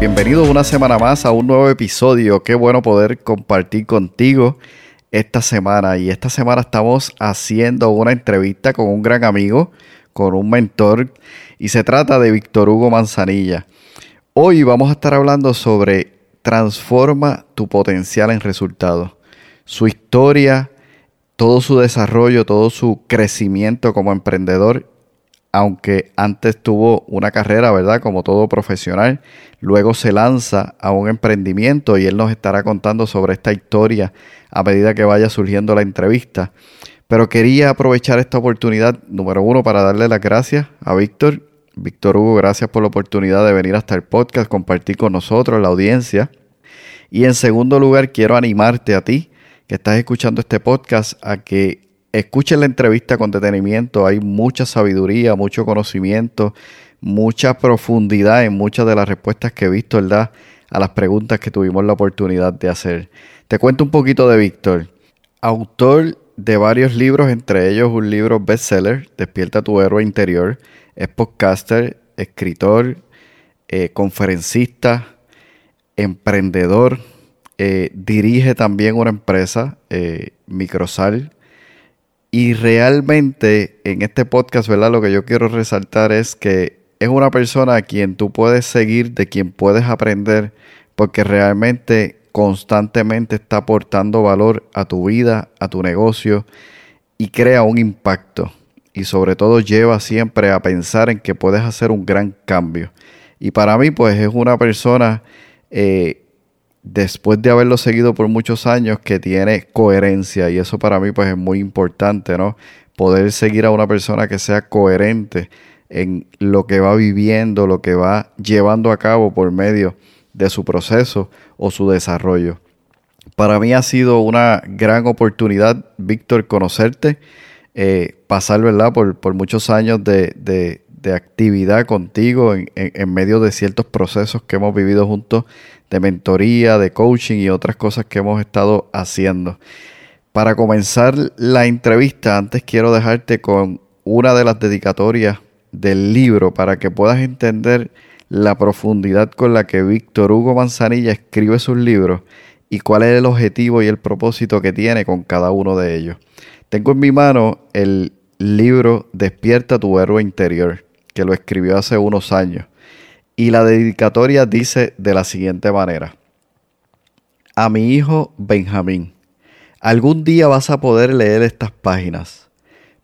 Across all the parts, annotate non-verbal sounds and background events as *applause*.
Bienvenido una semana más a un nuevo episodio. Qué bueno poder compartir contigo esta semana. Y esta semana estamos haciendo una entrevista con un gran amigo, con un mentor, y se trata de Víctor Hugo Manzanilla. Hoy vamos a estar hablando sobre transforma tu potencial en resultados. Su historia, todo su desarrollo, todo su crecimiento como emprendedor aunque antes tuvo una carrera, ¿verdad? Como todo profesional, luego se lanza a un emprendimiento y él nos estará contando sobre esta historia a medida que vaya surgiendo la entrevista. Pero quería aprovechar esta oportunidad, número uno, para darle las gracias a Víctor. Víctor Hugo, gracias por la oportunidad de venir hasta el podcast, compartir con nosotros, la audiencia. Y en segundo lugar, quiero animarte a ti que estás escuchando este podcast a que escuchen la entrevista con detenimiento, hay mucha sabiduría, mucho conocimiento, mucha profundidad en muchas de las respuestas que he visto. A las preguntas que tuvimos la oportunidad de hacer. Te cuento un poquito de Víctor. Autor de varios libros, entre ellos un libro bestseller, Despierta tu héroe interior. Es podcaster, escritor, eh, conferencista, emprendedor. Eh, dirige también una empresa, eh, Microsal, y realmente en este podcast, ¿verdad? Lo que yo quiero resaltar es que es una persona a quien tú puedes seguir, de quien puedes aprender, porque realmente constantemente está aportando valor a tu vida, a tu negocio y crea un impacto. Y sobre todo lleva siempre a pensar en que puedes hacer un gran cambio. Y para mí, pues es una persona eh, después de haberlo seguido por muchos años, que tiene coherencia y eso para mí pues es muy importante, ¿no? Poder seguir a una persona que sea coherente en lo que va viviendo, lo que va llevando a cabo por medio de su proceso o su desarrollo. Para mí ha sido una gran oportunidad, Víctor, conocerte, eh, pasar, ¿verdad?, por, por muchos años de, de, de actividad contigo en, en, medio de ciertos procesos que hemos vivido juntos de mentoría, de coaching y otras cosas que hemos estado haciendo. Para comenzar la entrevista, antes quiero dejarte con una de las dedicatorias del libro para que puedas entender la profundidad con la que Víctor Hugo Manzanilla escribe sus libros y cuál es el objetivo y el propósito que tiene con cada uno de ellos. Tengo en mi mano el libro Despierta tu héroe interior, que lo escribió hace unos años. Y la dedicatoria dice de la siguiente manera. A mi hijo Benjamín, algún día vas a poder leer estas páginas.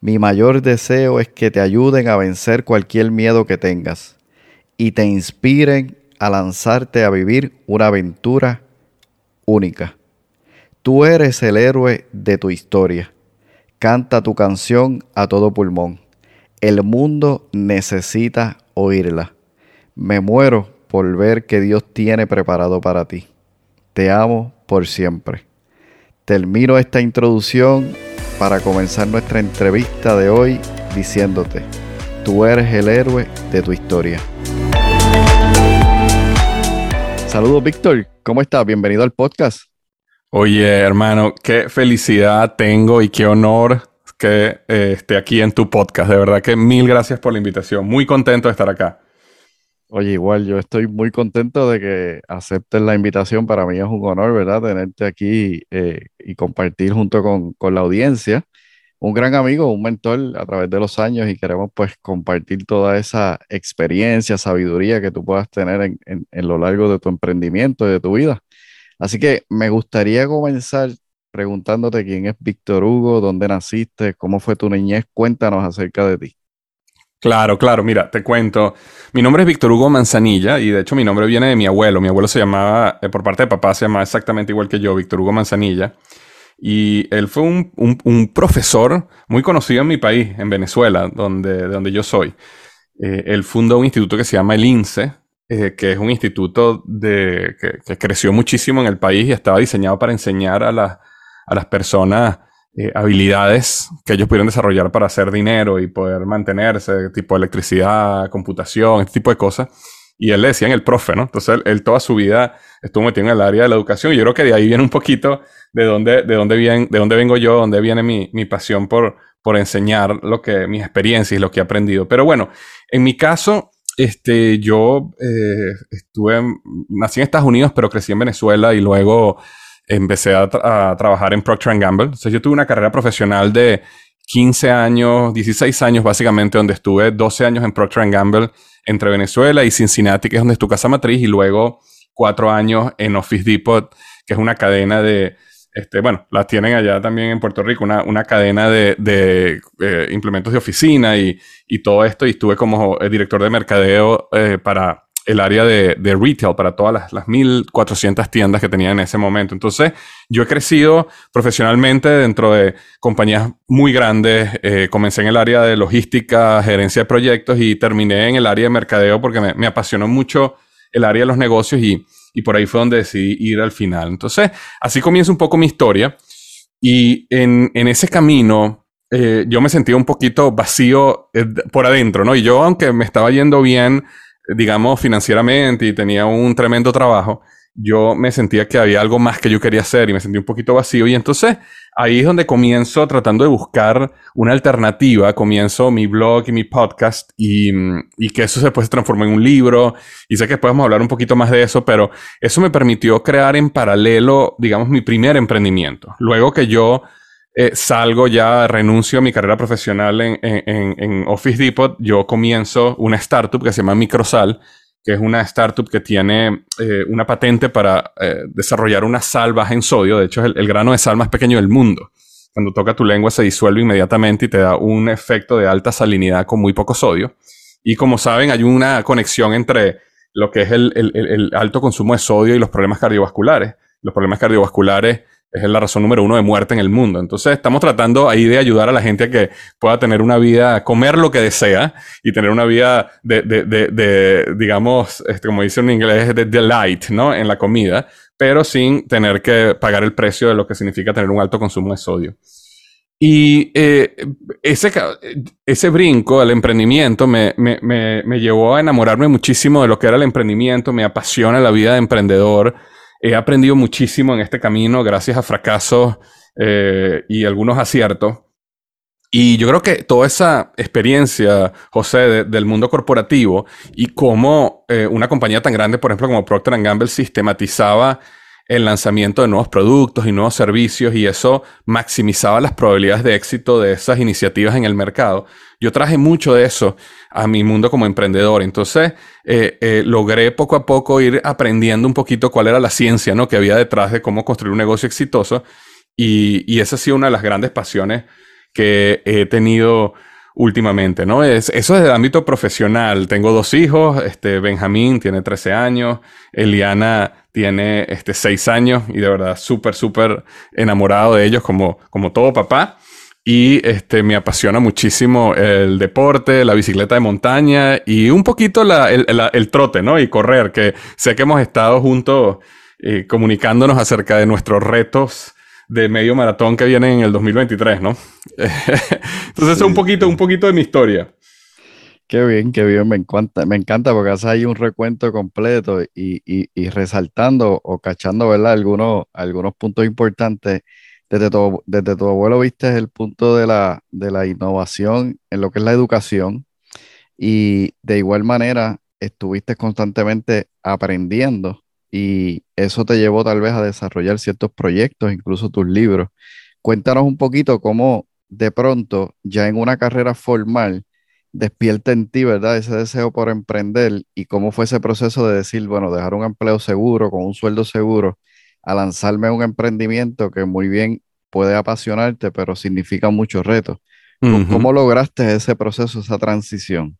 Mi mayor deseo es que te ayuden a vencer cualquier miedo que tengas y te inspiren a lanzarte a vivir una aventura única. Tú eres el héroe de tu historia. Canta tu canción a todo pulmón. El mundo necesita oírla. Me muero por ver que Dios tiene preparado para ti. Te amo por siempre. Termino esta introducción para comenzar nuestra entrevista de hoy diciéndote, tú eres el héroe de tu historia. Saludos Víctor, ¿cómo estás? Bienvenido al podcast. Oye, hermano, qué felicidad tengo y qué honor que eh, esté aquí en tu podcast. De verdad que mil gracias por la invitación. Muy contento de estar acá. Oye, igual yo estoy muy contento de que aceptes la invitación. Para mí es un honor, ¿verdad? Tenerte aquí eh, y compartir junto con, la audiencia un gran amigo, un mentor a través de los años y queremos pues compartir toda esa experiencia, sabiduría que tú puedas tener en, en, lo largo de tu emprendimiento y de tu vida. Así que me gustaría comenzar preguntándote quién es Víctor Hugo, dónde naciste, cómo fue tu niñez, cuéntanos acerca de ti. Claro, claro, mira, te cuento. Mi nombre es Víctor Hugo Manzanilla y de hecho mi nombre viene de mi abuelo. Mi abuelo se llamaba, eh, por parte de papá, se llamaba exactamente igual que yo, Víctor Hugo Manzanilla. Y él fue un, profesor muy conocido en mi país, en Venezuela, donde, de donde yo soy. Eh, él fundó un instituto que se llama el INSE, eh, que es un instituto de, que, creció muchísimo en el país y estaba diseñado para enseñar a, a las personas eh, habilidades que ellos pudieron desarrollar para hacer dinero y poder mantenerse, tipo electricidad, computación, este tipo de cosas. Y él le decían el profe, ¿no? Entonces él, toda su vida estuvo metido en el área de la educación y yo creo que de ahí viene un poquito de dónde, de dónde, viene, de dónde vengo yo, dónde viene mi, mi pasión por, por enseñar lo que, mis experiencias y lo que he aprendido. Pero bueno, en mi caso, este, yo eh, estuve, nací en Estados Unidos, pero crecí en Venezuela y luego empecé a, trabajar en Procter Gamble. Entonces yo tuve una carrera profesional de 15 años, 16 años básicamente, donde estuve 12 años en Procter Gamble entre Venezuela y Cincinnati, que es donde es tu casa matriz, y luego cuatro años en Office Depot, que es una cadena de, este, bueno, las tienen allá también en Puerto Rico, una, una cadena de, de eh, implementos de oficina y, y, todo esto, y estuve como eh, director de mercadeo eh, para el área de, de, retail para todas las, las 1.400 tiendas que tenía en ese momento. Entonces, yo he crecido profesionalmente dentro de compañías muy grandes. Eh, comencé en el área de logística, gerencia de proyectos y terminé en el área de mercadeo porque me, me apasionó mucho el área de los negocios y, y, por ahí fue donde decidí ir al final. Entonces, así comienza un poco mi historia. Y en, en ese camino, eh, yo me sentía un poquito vacío eh, por adentro, ¿no? Y yo, aunque me estaba yendo bien, digamos, financieramente y tenía un tremendo trabajo, yo me sentía que había algo más que yo quería hacer y me sentí un poquito vacío. Y entonces ahí es donde comienzo tratando de buscar una alternativa. Comienzo mi blog y mi podcast y, y que eso después se transformó en un libro. Y sé que podemos hablar un poquito más de eso, pero eso me permitió crear en paralelo, digamos, mi primer emprendimiento. Luego que yo eh, salgo ya, renuncio a mi carrera profesional en, en, en, Office Depot, yo comienzo una startup que se llama Microsal, que es una startup que tiene eh, una patente para eh, desarrollar una sal baja en sodio. De hecho, es el, grano de sal más pequeño del mundo. Cuando toca tu lengua se disuelve inmediatamente y te da un efecto de alta salinidad con muy poco sodio. Y como saben, hay una conexión entre lo que es el, el, el alto consumo de sodio y los problemas cardiovasculares. Los problemas cardiovasculares es la razón número uno de muerte en el mundo. Entonces estamos tratando ahí de ayudar a la gente a que pueda tener una vida, comer lo que desea y tener una vida de, digamos, este, como dice en inglés, de delight, ¿no? En la comida, pero sin tener que pagar el precio de lo que significa tener un alto consumo de sodio. Y eh, ese, ese brinco al emprendimiento me, me, me, me llevó a enamorarme muchísimo de lo que era el emprendimiento, me apasiona la vida de emprendedor He aprendido muchísimo en este camino gracias a fracasos eh, y algunos aciertos. Y yo creo que toda esa experiencia, José, del mundo corporativo y cómo eh, una compañía tan grande, por ejemplo, como Procter Gamble, sistematizaba el lanzamiento de nuevos productos y nuevos servicios y eso maximizaba las probabilidades de éxito de esas iniciativas en el mercado. Yo traje mucho de eso a mi mundo como emprendedor. Entonces, eh, eh, logré poco a poco ir aprendiendo un poquito cuál era la ciencia ¿no? que había detrás de cómo construir un negocio exitoso. Y, y esa ha sido una de las grandes pasiones que he tenido últimamente, ¿no? Es, eso es del ámbito profesional. Tengo dos hijos, este, Benjamín tiene 13 años, Eliana tiene este, 6 años y de verdad súper, súper enamorado de ellos como, como todo papá. Y este, me apasiona muchísimo el deporte, la bicicleta de montaña y un poquito la, el, el, trote, ¿no? Y correr, que sé que hemos estado juntos eh, comunicándonos acerca de nuestros retos de medio maratón que viene en el 2023, ¿no? *laughs* Entonces, es un poquito, un poquito de mi historia. Qué bien, qué bien, me encanta, me encanta porque hace ahí un recuento completo y, y, y resaltando o cachando, ¿verdad? Algunos, algunos puntos importantes. Desde tu, desde tu abuelo viste el punto de la, de la innovación en lo que es la educación y de igual manera estuviste constantemente aprendiendo y eso te llevó tal vez a desarrollar ciertos proyectos, incluso tus libros. Cuéntanos un poquito cómo, de pronto, ya en una carrera formal, despierta en ti, ¿verdad? Ese deseo por emprender y cómo fue ese proceso de decir, bueno, dejar un empleo seguro, con un sueldo seguro, a lanzarme a un emprendimiento que muy bien puede apasionarte, pero significa muchos retos. ¿Cómo lograste ese proceso, esa transición?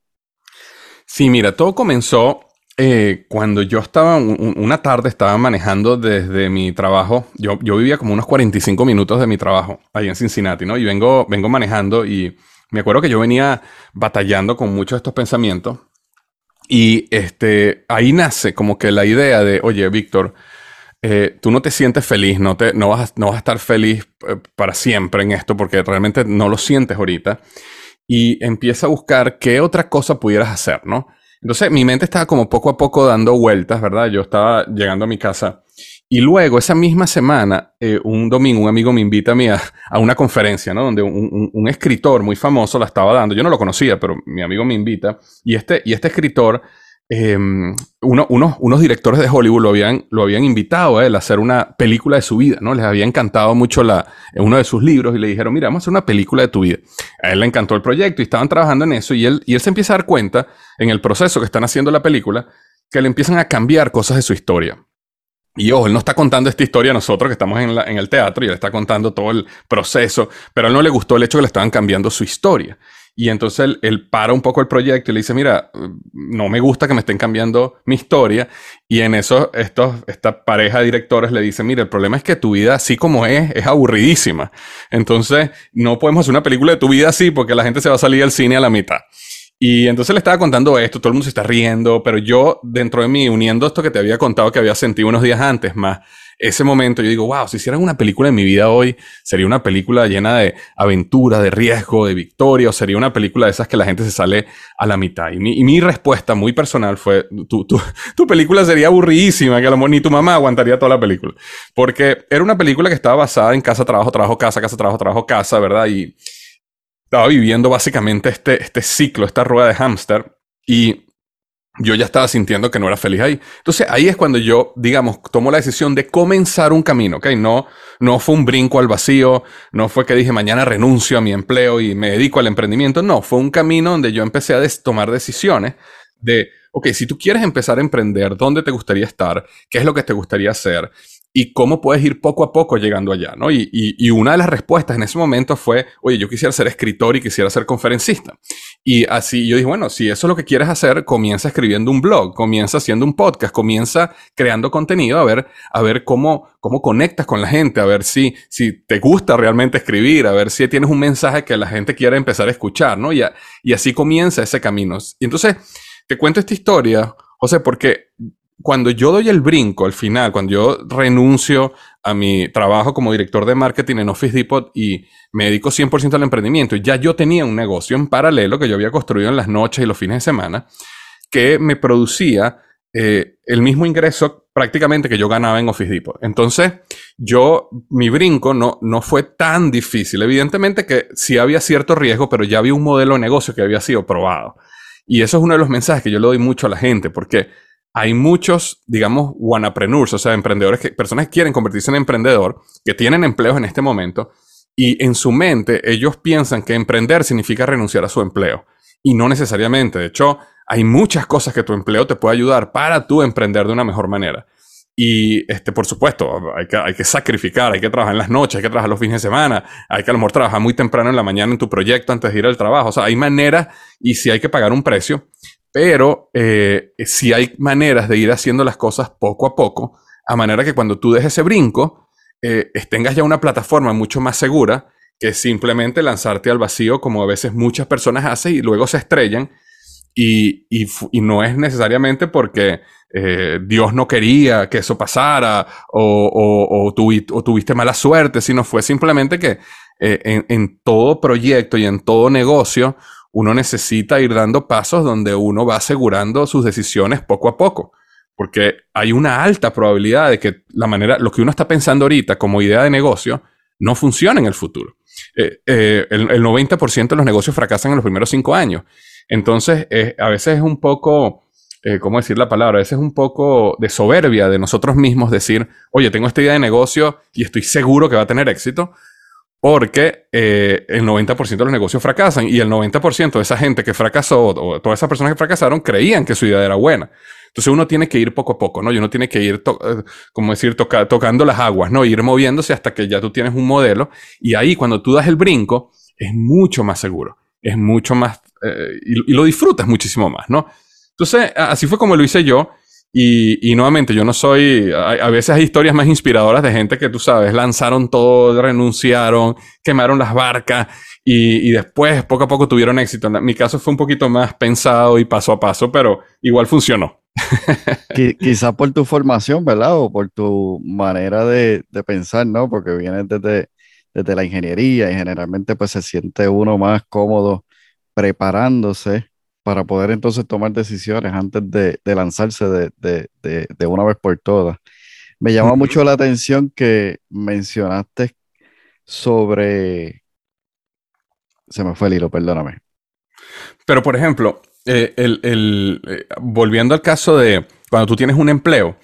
Sí, mira, todo comenzó eh, cuando yo estaba, una tarde estaba manejando desde mi trabajo, yo, yo vivía como unos 45 minutos de mi trabajo ahí en Cincinnati, ¿no? Y vengo, vengo manejando y me acuerdo que yo venía batallando con muchos de estos pensamientos y este, ahí nace como que la idea de, oye, Víctor, eh, tú no te sientes feliz, no, te, no, vas, no vas a estar feliz eh, para siempre en esto porque realmente no lo sientes ahorita. Y empieza a buscar qué otra cosa pudieras hacer, ¿no? Entonces mi mente estaba como poco a poco dando vueltas, ¿verdad? Yo estaba llegando a mi casa y luego esa misma semana, eh, un domingo, un amigo me invita a a, una conferencia, ¿no? Donde un, escritor muy famoso la estaba dando. Yo no lo conocía, pero mi amigo me invita y este, y este escritor Em, uno, unos directores de Hollywood lo habían, invitado a él a hacer una película de su vida, ¿no? Les había encantado mucho la, uno de sus libros y le dijeron, mira, vamos a hacer una película de tu vida. A él le encantó el proyecto y estaban trabajando en eso y él, se empieza a dar cuenta en el proceso que están haciendo la película que le empiezan a cambiar cosas de su historia. Y ojo, él no está contando esta historia a nosotros que estamos en, en, el teatro y él está contando todo el proceso, pero a él no le gustó el hecho que le estaban cambiando su historia. Y entonces él, para un poco el proyecto y le dice, mira, no me gusta que me estén cambiando mi historia. Y en eso estos, esta pareja de directores le dice, mira, el problema es que tu vida así como es, es aburridísima. Entonces no podemos hacer una película de tu vida así porque la gente se va a salir del cine a la mitad. Y entonces le estaba contando esto, todo el mundo se está riendo, pero yo dentro de mí, uniendo esto que te había contado que había sentido unos días antes, más ese momento, yo digo, wow, si hicieran una película en mi vida hoy, sería una película llena de aventura, de riesgo, de victoria, o sería una película de esas que la gente se sale a la mitad. Y mi, y mi respuesta muy personal fue, tu, tu, tu, película sería aburridísima, que a lo mejor ni tu mamá aguantaría toda la película. Porque era una película que estaba basada en casa, trabajo, trabajo, casa, casa, trabajo, trabajo, casa, ¿verdad? Y estaba viviendo básicamente este, este ciclo, esta rueda de hámster. Y yo ya estaba sintiendo que no era feliz ahí. Entonces ahí es cuando yo, digamos, tomo la decisión de comenzar un camino, ¿ok? No, no fue un brinco al vacío, no fue que dije mañana renuncio a mi empleo y me dedico al emprendimiento, no, fue un camino donde yo empecé a tomar decisiones de, ok, si tú quieres empezar a emprender, ¿dónde te gustaría estar? ¿Qué es lo que te gustaría hacer? Y cómo puedes ir poco a poco llegando allá, ¿no? Y, y, una de las respuestas en ese momento fue, oye, yo quisiera ser escritor y quisiera ser conferencista. Y así yo dije, bueno, si eso es lo que quieres hacer, comienza escribiendo un blog, comienza haciendo un podcast, comienza creando contenido, a ver, a ver cómo, cómo conectas con la gente, a ver si, si te gusta realmente escribir, a ver si tienes un mensaje que la gente quiere empezar a escuchar, ¿no? Y, y así comienza ese camino. Y entonces, te cuento esta historia, José, porque cuando yo doy el brinco al final, cuando yo renuncio a mi trabajo como director de marketing en Office Depot y me dedico 100% al emprendimiento, ya yo tenía un negocio en paralelo que yo había construido en las noches y los fines de semana que me producía eh, el mismo ingreso prácticamente que yo ganaba en Office Depot. Entonces, yo, mi brinco no, no fue tan difícil. Evidentemente que sí había cierto riesgo, pero ya había un modelo de negocio que había sido probado. Y eso es uno de los mensajes que yo le doy mucho a la gente, porque hay muchos, digamos, wannapreneurs, o sea, emprendedores, que, personas que quieren convertirse en emprendedor, que tienen empleos en este momento, y en su mente ellos piensan que emprender significa renunciar a su empleo. Y no necesariamente. De hecho, hay muchas cosas que tu empleo te puede ayudar para tú emprender de una mejor manera. Y, este, por supuesto, hay que, hay que sacrificar, hay que trabajar en las noches, hay que trabajar los fines de semana, hay que a lo mejor trabajar muy temprano en la mañana en tu proyecto antes de ir al trabajo. O sea, hay maneras y si hay que pagar un precio. Pero eh, sí hay maneras de ir haciendo las cosas poco a poco, a manera que cuando tú des ese brinco, eh, tengas ya una plataforma mucho más segura que simplemente lanzarte al vacío como a veces muchas personas hacen y luego se estrellan. Y, no es necesariamente porque eh, Dios no quería que eso pasara o, tuviste mala suerte, sino fue simplemente que en todo proyecto y en todo negocio uno necesita ir dando pasos donde uno va asegurando sus decisiones poco a poco. Porque hay una alta probabilidad de que la manera, lo que uno está pensando ahorita como idea de negocio, no funcione en el futuro. Eh, eh, el, 90% de los negocios fracasan en los primeros cinco años. Entonces, eh, a veces es un poco, ¿cómo decir la palabra? A veces es un poco de soberbia de nosotros mismos decir, oye, tengo esta idea de negocio y estoy seguro que va a tener éxito porque eh, el 90% de los negocios fracasan y el 90% de esa gente que fracasó o todas esas personas que fracasaron creían que su idea era buena. Entonces uno tiene que ir poco a poco, ¿no? Y uno tiene que ir, eh, como decir, tocando las aguas, ¿no? Ir moviéndose hasta que ya tú tienes un modelo y ahí cuando tú das el brinco es mucho más seguro, es mucho más, eh, y, lo disfrutas muchísimo más, ¿no? Entonces, así fue como lo hice yo. Y, nuevamente, yo no soy, a, veces hay historias más inspiradoras de gente que tú sabes, lanzaron todo, renunciaron, quemaron las barcas y, después poco a poco tuvieron éxito. Mi caso fue un poquito más pensado y paso a paso, pero igual funcionó. *laughs* Quizás por tu formación, ¿verdad? O por tu manera de, pensar, ¿no? Porque vienes desde, desde la ingeniería y generalmente pues se siente uno más cómodo preparándose para poder entonces tomar decisiones antes de, lanzarse de, una vez por todas. Me llama mucho la atención que mencionaste sobre... Se me fue el hilo, perdóname. Pero, por ejemplo, eh, el, eh, volviendo al caso de cuando tú tienes un empleo,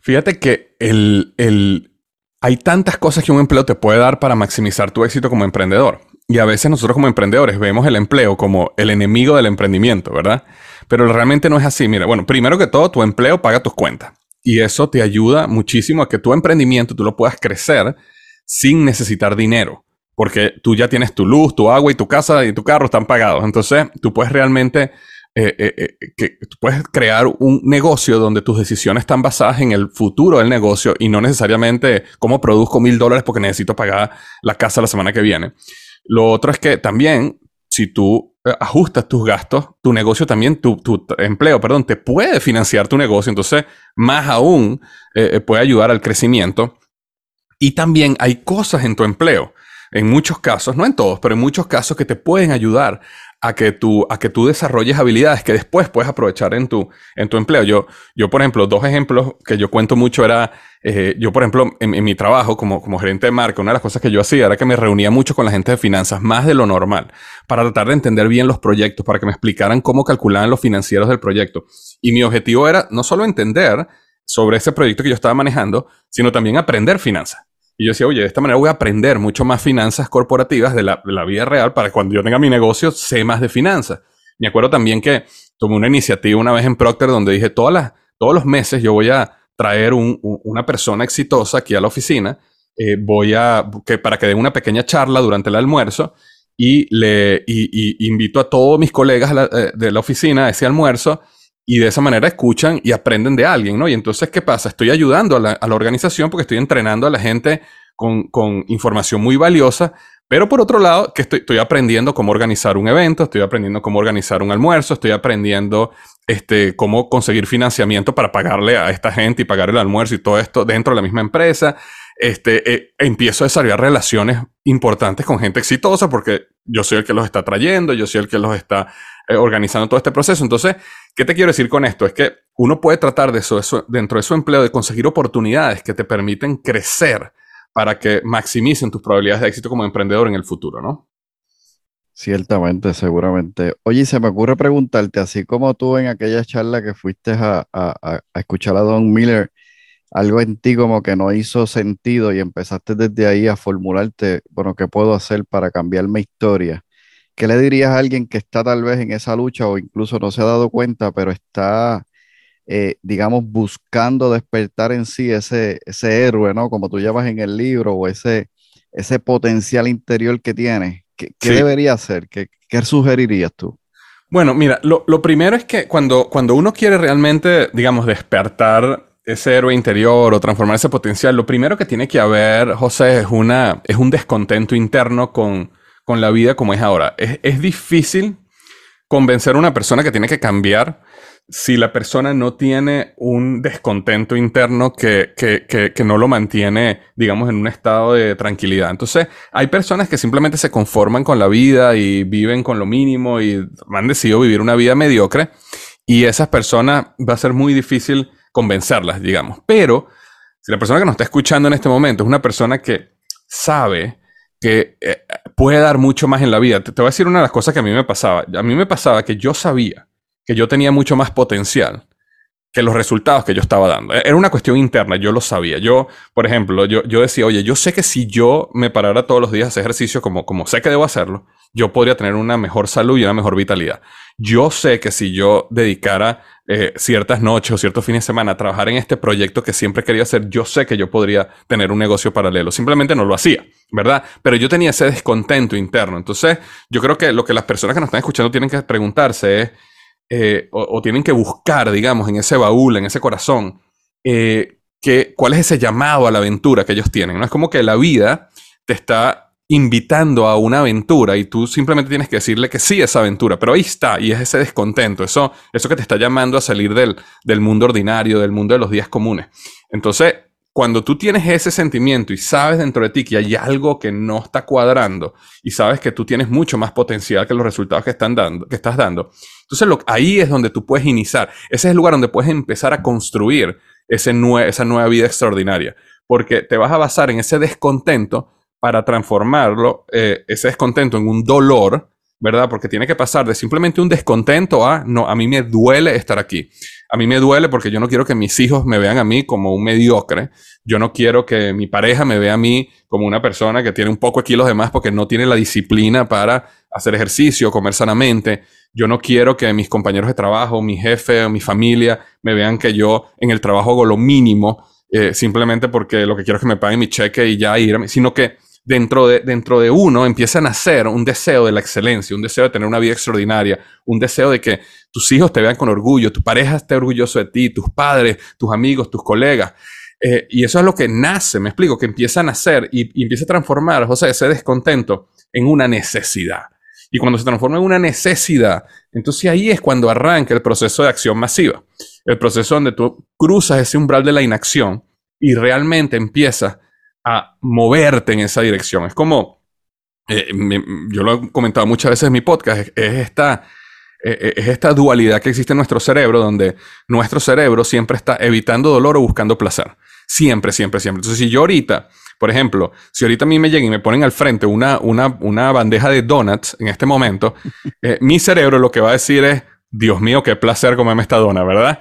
fíjate que el, hay tantas cosas que un empleo te puede dar para maximizar tu éxito como emprendedor. Y a veces nosotros como emprendedores vemos el empleo como el enemigo del emprendimiento, ¿verdad? Pero realmente no es así. Mira, bueno, primero que todo, tu empleo paga tus cuentas. Y eso te ayuda muchísimo a que tu emprendimiento tú lo puedas crecer sin necesitar dinero. Porque tú ya tienes tu luz, tu agua y tu casa y tu carro están pagados. Entonces, tú puedes realmente eh, eh, eh, que tú puedes crear un negocio donde tus decisiones están basadas en el futuro del negocio y no necesariamente cómo produzco mil dólares porque necesito pagar la casa la semana que viene. Lo otro es que también, si tú eh, ajustas tus gastos, tu negocio también, tu, empleo, perdón, te puede financiar tu negocio. Entonces, más aún, eh, eh, puede ayudar al crecimiento. Y también hay cosas en tu empleo, en muchos casos, no en todos, pero en muchos casos que te pueden ayudar a que tú, a que tú desarrolles habilidades que después puedes aprovechar en tu, en tu empleo. Yo, yo, por ejemplo, dos ejemplos que yo cuento mucho era, eh, yo, por ejemplo, en, mi trabajo como, como gerente de marca, una de las cosas que yo hacía era que me reunía mucho con la gente de finanzas, más de lo normal, para tratar de entender bien los proyectos, para que me explicaran cómo calculaban los financieros del proyecto. Y mi objetivo era no solo entender sobre ese proyecto que yo estaba manejando, sino también aprender finanzas. Y yo decía, oye, de esta manera voy a aprender mucho más finanzas corporativas de la, vida real para cuando yo tenga mi negocio, sé más de finanzas. Me acuerdo también que tomé una iniciativa una vez en Procter donde dije, todas las, todos los meses yo voy a traer una persona exitosa aquí a la oficina, eh, voy a, que, para que dé una pequeña charla durante el almuerzo y le invito a todos mis colegas eh, de la oficina a ese almuerzo y de esa manera escuchan y aprenden de alguien, ¿no? Y entonces, ¿qué pasa? Estoy ayudando a la, organización porque estoy entrenando a la gente con, información muy valiosa, pero por otro lado, que estoy, estoy, aprendiendo cómo organizar un evento, estoy aprendiendo cómo organizar un almuerzo, estoy aprendiendo este, cómo conseguir financiamiento para pagarle a esta gente y pagar el almuerzo y todo esto dentro de la misma empresa. Este, eh, empiezo a desarrollar relaciones importantes con gente exitosa porque yo soy el que los está trayendo, yo soy el que los está eh, organizando todo este proceso. Entonces, ¿qué te quiero decir con esto? Es que uno puede tratar de eso, dentro de su empleo, de conseguir oportunidades que te permiten crecer para que maximicen tus probabilidades de éxito como emprendedor en el futuro, ¿no? Ciertamente, seguramente. Oye, se me ocurre preguntarte, así como tú en aquella charla que fuiste a, a escuchar a Don Miller, algo en ti como que no hizo sentido y empezaste desde ahí a formularte, bueno, ¿qué puedo hacer para cambiar mi historia? ¿Qué le dirías a alguien que está tal vez en esa lucha o incluso no se ha dado cuenta, pero está, eh, digamos, buscando despertar en sí ese, ese héroe, ¿no? Como tú llamas en el libro, o ese, ese potencial interior que tiene? ¿Qué, debería hacer? ¿Qué, sugerirías tú? Bueno, mira, lo, primero es que cuando, cuando uno quiere realmente, digamos, despertar ese héroe interior o transformar ese potencial, lo primero que tiene que haber, José, es, una, es un descontento interno con, con la vida como es ahora. Es, difícil convencer a una persona que tiene que cambiar si la persona no tiene un descontento interno que, que, no lo mantiene, digamos, en un estado de tranquilidad. Entonces, hay personas que simplemente se conforman con la vida y viven con lo mínimo y han decidido vivir una vida mediocre y esas personas va a ser muy difícil convencerlas, digamos. Pero si la persona que nos está escuchando en este momento es una persona que sabe que eh, puede dar mucho más en la vida. Te, voy a decir una de las cosas que a mí me pasaba. A mí me pasaba que yo sabía que yo tenía mucho más potencial, que los resultados que yo estaba dando. Era una cuestión interna, yo lo sabía. Yo, por ejemplo, yo, yo decía, oye, yo sé que si yo me parara todos los días a hacer ejercicio como, como sé que debo hacerlo, yo podría tener una mejor salud y una mejor vitalidad. Yo sé que si yo dedicara eh, ciertas noches o ciertos fines de semana a trabajar en este proyecto que siempre quería hacer, yo sé que yo podría tener un negocio paralelo. Simplemente no lo hacía, ¿verdad? Pero yo tenía ese descontento interno. Entonces, yo creo que lo que las personas que nos están escuchando tienen que preguntarse es, eh, o, tienen que buscar, digamos, en ese baúl, en ese corazón, eh, cuál es ese llamado a la aventura que ellos tienen. No es como que la vida te está invitando a una aventura y tú simplemente tienes que decirle que sí a esa aventura, pero ahí está y es ese descontento, eso, eso que te está llamando a salir del, del mundo ordinario, del mundo de los días comunes. Entonces, cuando tú tienes ese sentimiento y sabes dentro de ti que hay algo que no está cuadrando y sabes que tú tienes mucho más potencial que los resultados que, están dando, que estás dando, entonces ahí es donde tú puedes iniciar. Ese es el lugar donde puedes empezar a construir ese esa nueva vida extraordinaria, porque te vas a basar en ese descontento para transformarlo, eh, ese descontento en un dolor, ¿verdad? Porque tiene que pasar de simplemente un descontento a, no, a mí me duele estar aquí. A mí me duele porque yo no quiero que mis hijos me vean a mí como un mediocre. Yo no quiero que mi pareja me vea a mí como una persona que tiene un poco de kilos de más porque no tiene la disciplina para hacer ejercicio, comer sanamente. Yo no quiero que mis compañeros de trabajo, mi jefe o mi familia me vean que yo en el trabajo hago lo mínimo eh, simplemente porque lo que quiero es que me paguen mi cheque y ya irme, sino que dentro de, dentro de uno empieza a nacer un deseo de la excelencia, un deseo de tener una vida extraordinaria, un deseo de que tus hijos te vean con orgullo, tu pareja esté orgulloso de ti, tus padres, tus amigos, tus colegas. Eh, y eso es lo que nace, me explico, que empieza a nacer y, empieza a transformar, sea, ese descontento en una necesidad. Y cuando se transforma en una necesidad, entonces ahí es cuando arranca el proceso de acción masiva. El proceso donde tú cruzas ese umbral de la inacción y realmente empiezas a moverte en esa dirección. Es como, eh, yo lo he comentado muchas veces en mi podcast, es, esta, eh, eh, es esta dualidad que existe en nuestro cerebro, donde nuestro cerebro siempre está evitando dolor o buscando placer. Siempre, siempre, siempre. Entonces, si yo ahorita, por ejemplo, si ahorita a mí me llegan y me ponen al frente una, una, una bandeja de donuts en este momento, *laughs* mi cerebro lo que va a decir es, Dios mío, qué placer comerme esta dona, ¿verdad?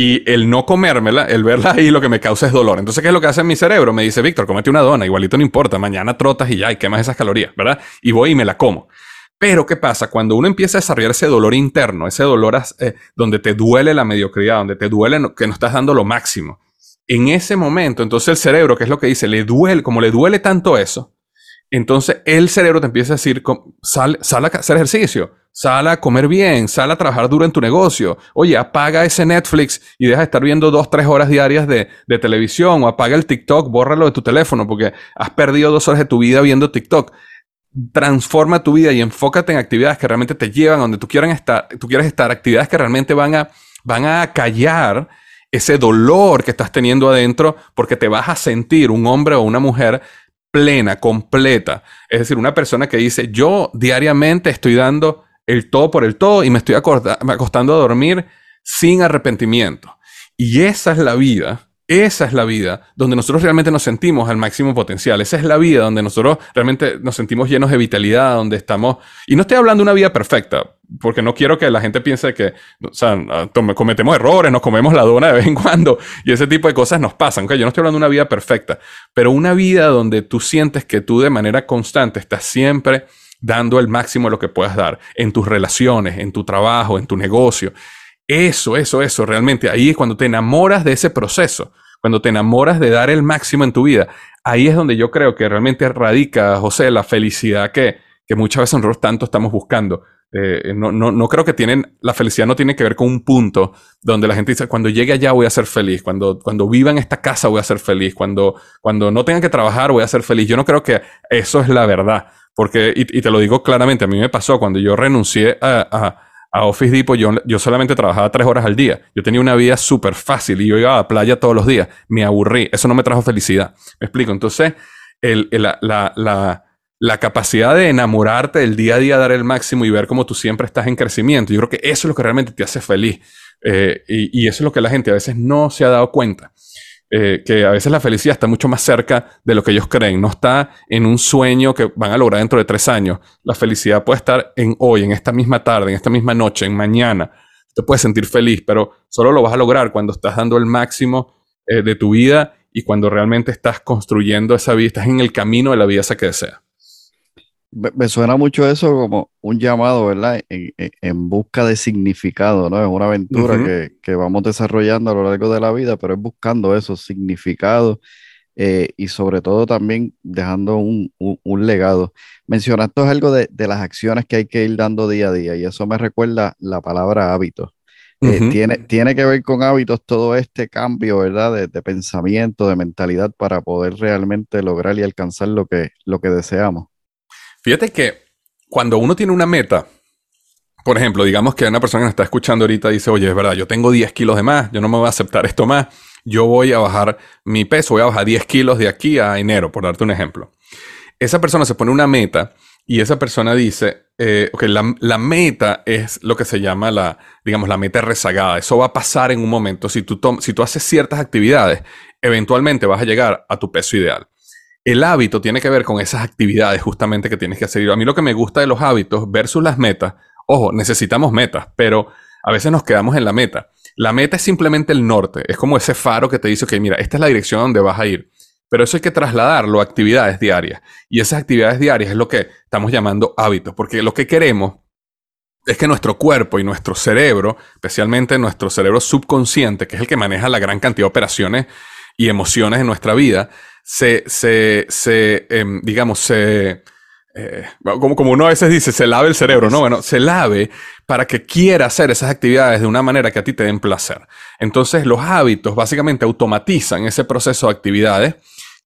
Y el no comérmela, el verla ahí, lo que me causa es dolor. Entonces, ¿qué es lo que hace mi cerebro? Me dice, Víctor, comete una dona, igualito no importa, mañana trotas y ya, y quemas esas calorías, ¿verdad? Y voy y me la como. Pero, ¿qué pasa? Cuando uno empieza a desarrollar ese dolor interno, ese dolor eh, donde te duele la mediocridad, donde te duele que no estás dando lo máximo, en ese momento, entonces el cerebro, ¿qué es lo que dice? Le duele, como le duele tanto eso, entonces el cerebro te empieza a decir, sal, sal a hacer ejercicio, Sal a comer bien, sal a trabajar duro en tu negocio. Oye, apaga ese Netflix y deja de estar viendo dos, tres horas diarias de, de televisión o apaga el TikTok, bórralo de tu teléfono porque has perdido dos horas de tu vida viendo TikTok. Transforma tu vida y enfócate en actividades que realmente te llevan a donde tú quieras estar, tú quieres estar, actividades que realmente van a, van a callar ese dolor que estás teniendo adentro porque te vas a sentir un hombre o una mujer plena, completa. Es decir, una persona que dice, yo diariamente estoy dando el todo por el todo y me estoy acostando a dormir sin arrepentimiento. Y esa es la vida, esa es la vida donde nosotros realmente nos sentimos al máximo potencial. Esa es la vida donde nosotros realmente nos sentimos llenos de vitalidad, donde estamos... Y no estoy hablando de una vida perfecta, porque no quiero que la gente piense que, o sea, cometemos errores, nos comemos la dona de vez en cuando y ese tipo de cosas nos pasan. ¿okay? Yo no estoy hablando de una vida perfecta, pero una vida donde tú sientes que tú de manera constante estás siempre dando el máximo de lo que puedas dar en tus relaciones, en tu trabajo, en tu negocio. Eso, eso, eso, realmente ahí es cuando te enamoras de ese proceso, cuando te enamoras de dar el máximo en tu vida. Ahí es donde yo creo que realmente radica, José, la felicidad que, que muchas veces nosotros tanto estamos buscando. Eh, no, no, no, creo que tienen, la felicidad no tiene que ver con un punto donde la gente dice, cuando llegue allá voy a ser feliz, cuando, cuando viva en esta casa voy a ser feliz, cuando, cuando no tenga que trabajar voy a ser feliz. Yo no creo que eso es la verdad. Porque, y, te lo digo claramente, a mí me pasó cuando yo renuncié a, Office Depot, yo, yo, solamente trabajaba tres horas al día. Yo tenía una vida súper fácil y yo iba a la playa todos los días. Me aburrí. Eso no me trajo felicidad. Me explico. Entonces, el, la, la, la, capacidad de enamorarte del día a día, dar el máximo y ver cómo tú siempre estás en crecimiento, yo creo que eso es lo que realmente te hace feliz. Eh, y, y, eso es lo que la gente a veces no se ha dado cuenta. Eh, que a veces la felicidad está mucho más cerca de lo que ellos creen, no está en un sueño que van a lograr dentro de tres años. La felicidad puede estar en hoy, en esta misma tarde, en esta misma noche, en mañana. te puedes sentir feliz, pero solo lo vas a lograr cuando estás dando el máximo eh, de tu vida y cuando realmente estás construyendo esa vida, estás en el camino de la vida esa que deseas. Me, suena mucho eso como un llamado, ¿verdad? En, busca de significado, ¿no? Es una aventura que, vamos desarrollando a lo largo de la vida, pero es buscando esos significados eh, y sobre todo también dejando un, legado. Mencionaste algo de, las acciones que hay que ir dando día a día y eso me recuerda la palabra hábito. Eh, tiene, tiene que ver con hábitos todo este cambio, ¿verdad? De, de, pensamiento, de mentalidad para poder realmente lograr y alcanzar lo que, lo que deseamos. Fíjate que cuando uno tiene una meta, por ejemplo, digamos que una persona que nos está escuchando ahorita dice, oye, es verdad, yo tengo 10 kilos de más, yo no me voy a aceptar esto más, yo voy a bajar mi peso, voy a bajar 10 kilos de aquí a enero, por darte un ejemplo. Esa persona se pone una meta y esa persona dice, eh, ok, la, meta es lo que se llama la, digamos, la meta rezagada. Eso va a pasar en un momento. Si tú, si tú haces ciertas actividades, eventualmente vas a llegar a tu peso ideal. El hábito tiene que ver con esas actividades justamente que tienes que hacer. A mí lo que me gusta de los hábitos versus las metas, ojo, necesitamos metas, pero a veces nos quedamos en la meta. La meta es simplemente el norte, es como ese faro que te dice, que mira, esta es la dirección donde vas a ir. Pero eso hay que trasladarlo a actividades diarias. Y esas actividades diarias es lo que estamos llamando hábitos, porque lo que queremos es que nuestro cuerpo y nuestro cerebro, especialmente nuestro cerebro subconsciente, que es el que maneja la gran cantidad de operaciones y emociones en nuestra vida, se, se, se em, digamos, se, eh, como, como uno a veces dice, se lave el cerebro, ¿no? Bueno, se lave para que quiera hacer esas actividades de una manera que a ti te den placer. Entonces, los hábitos básicamente automatizan ese proceso de actividades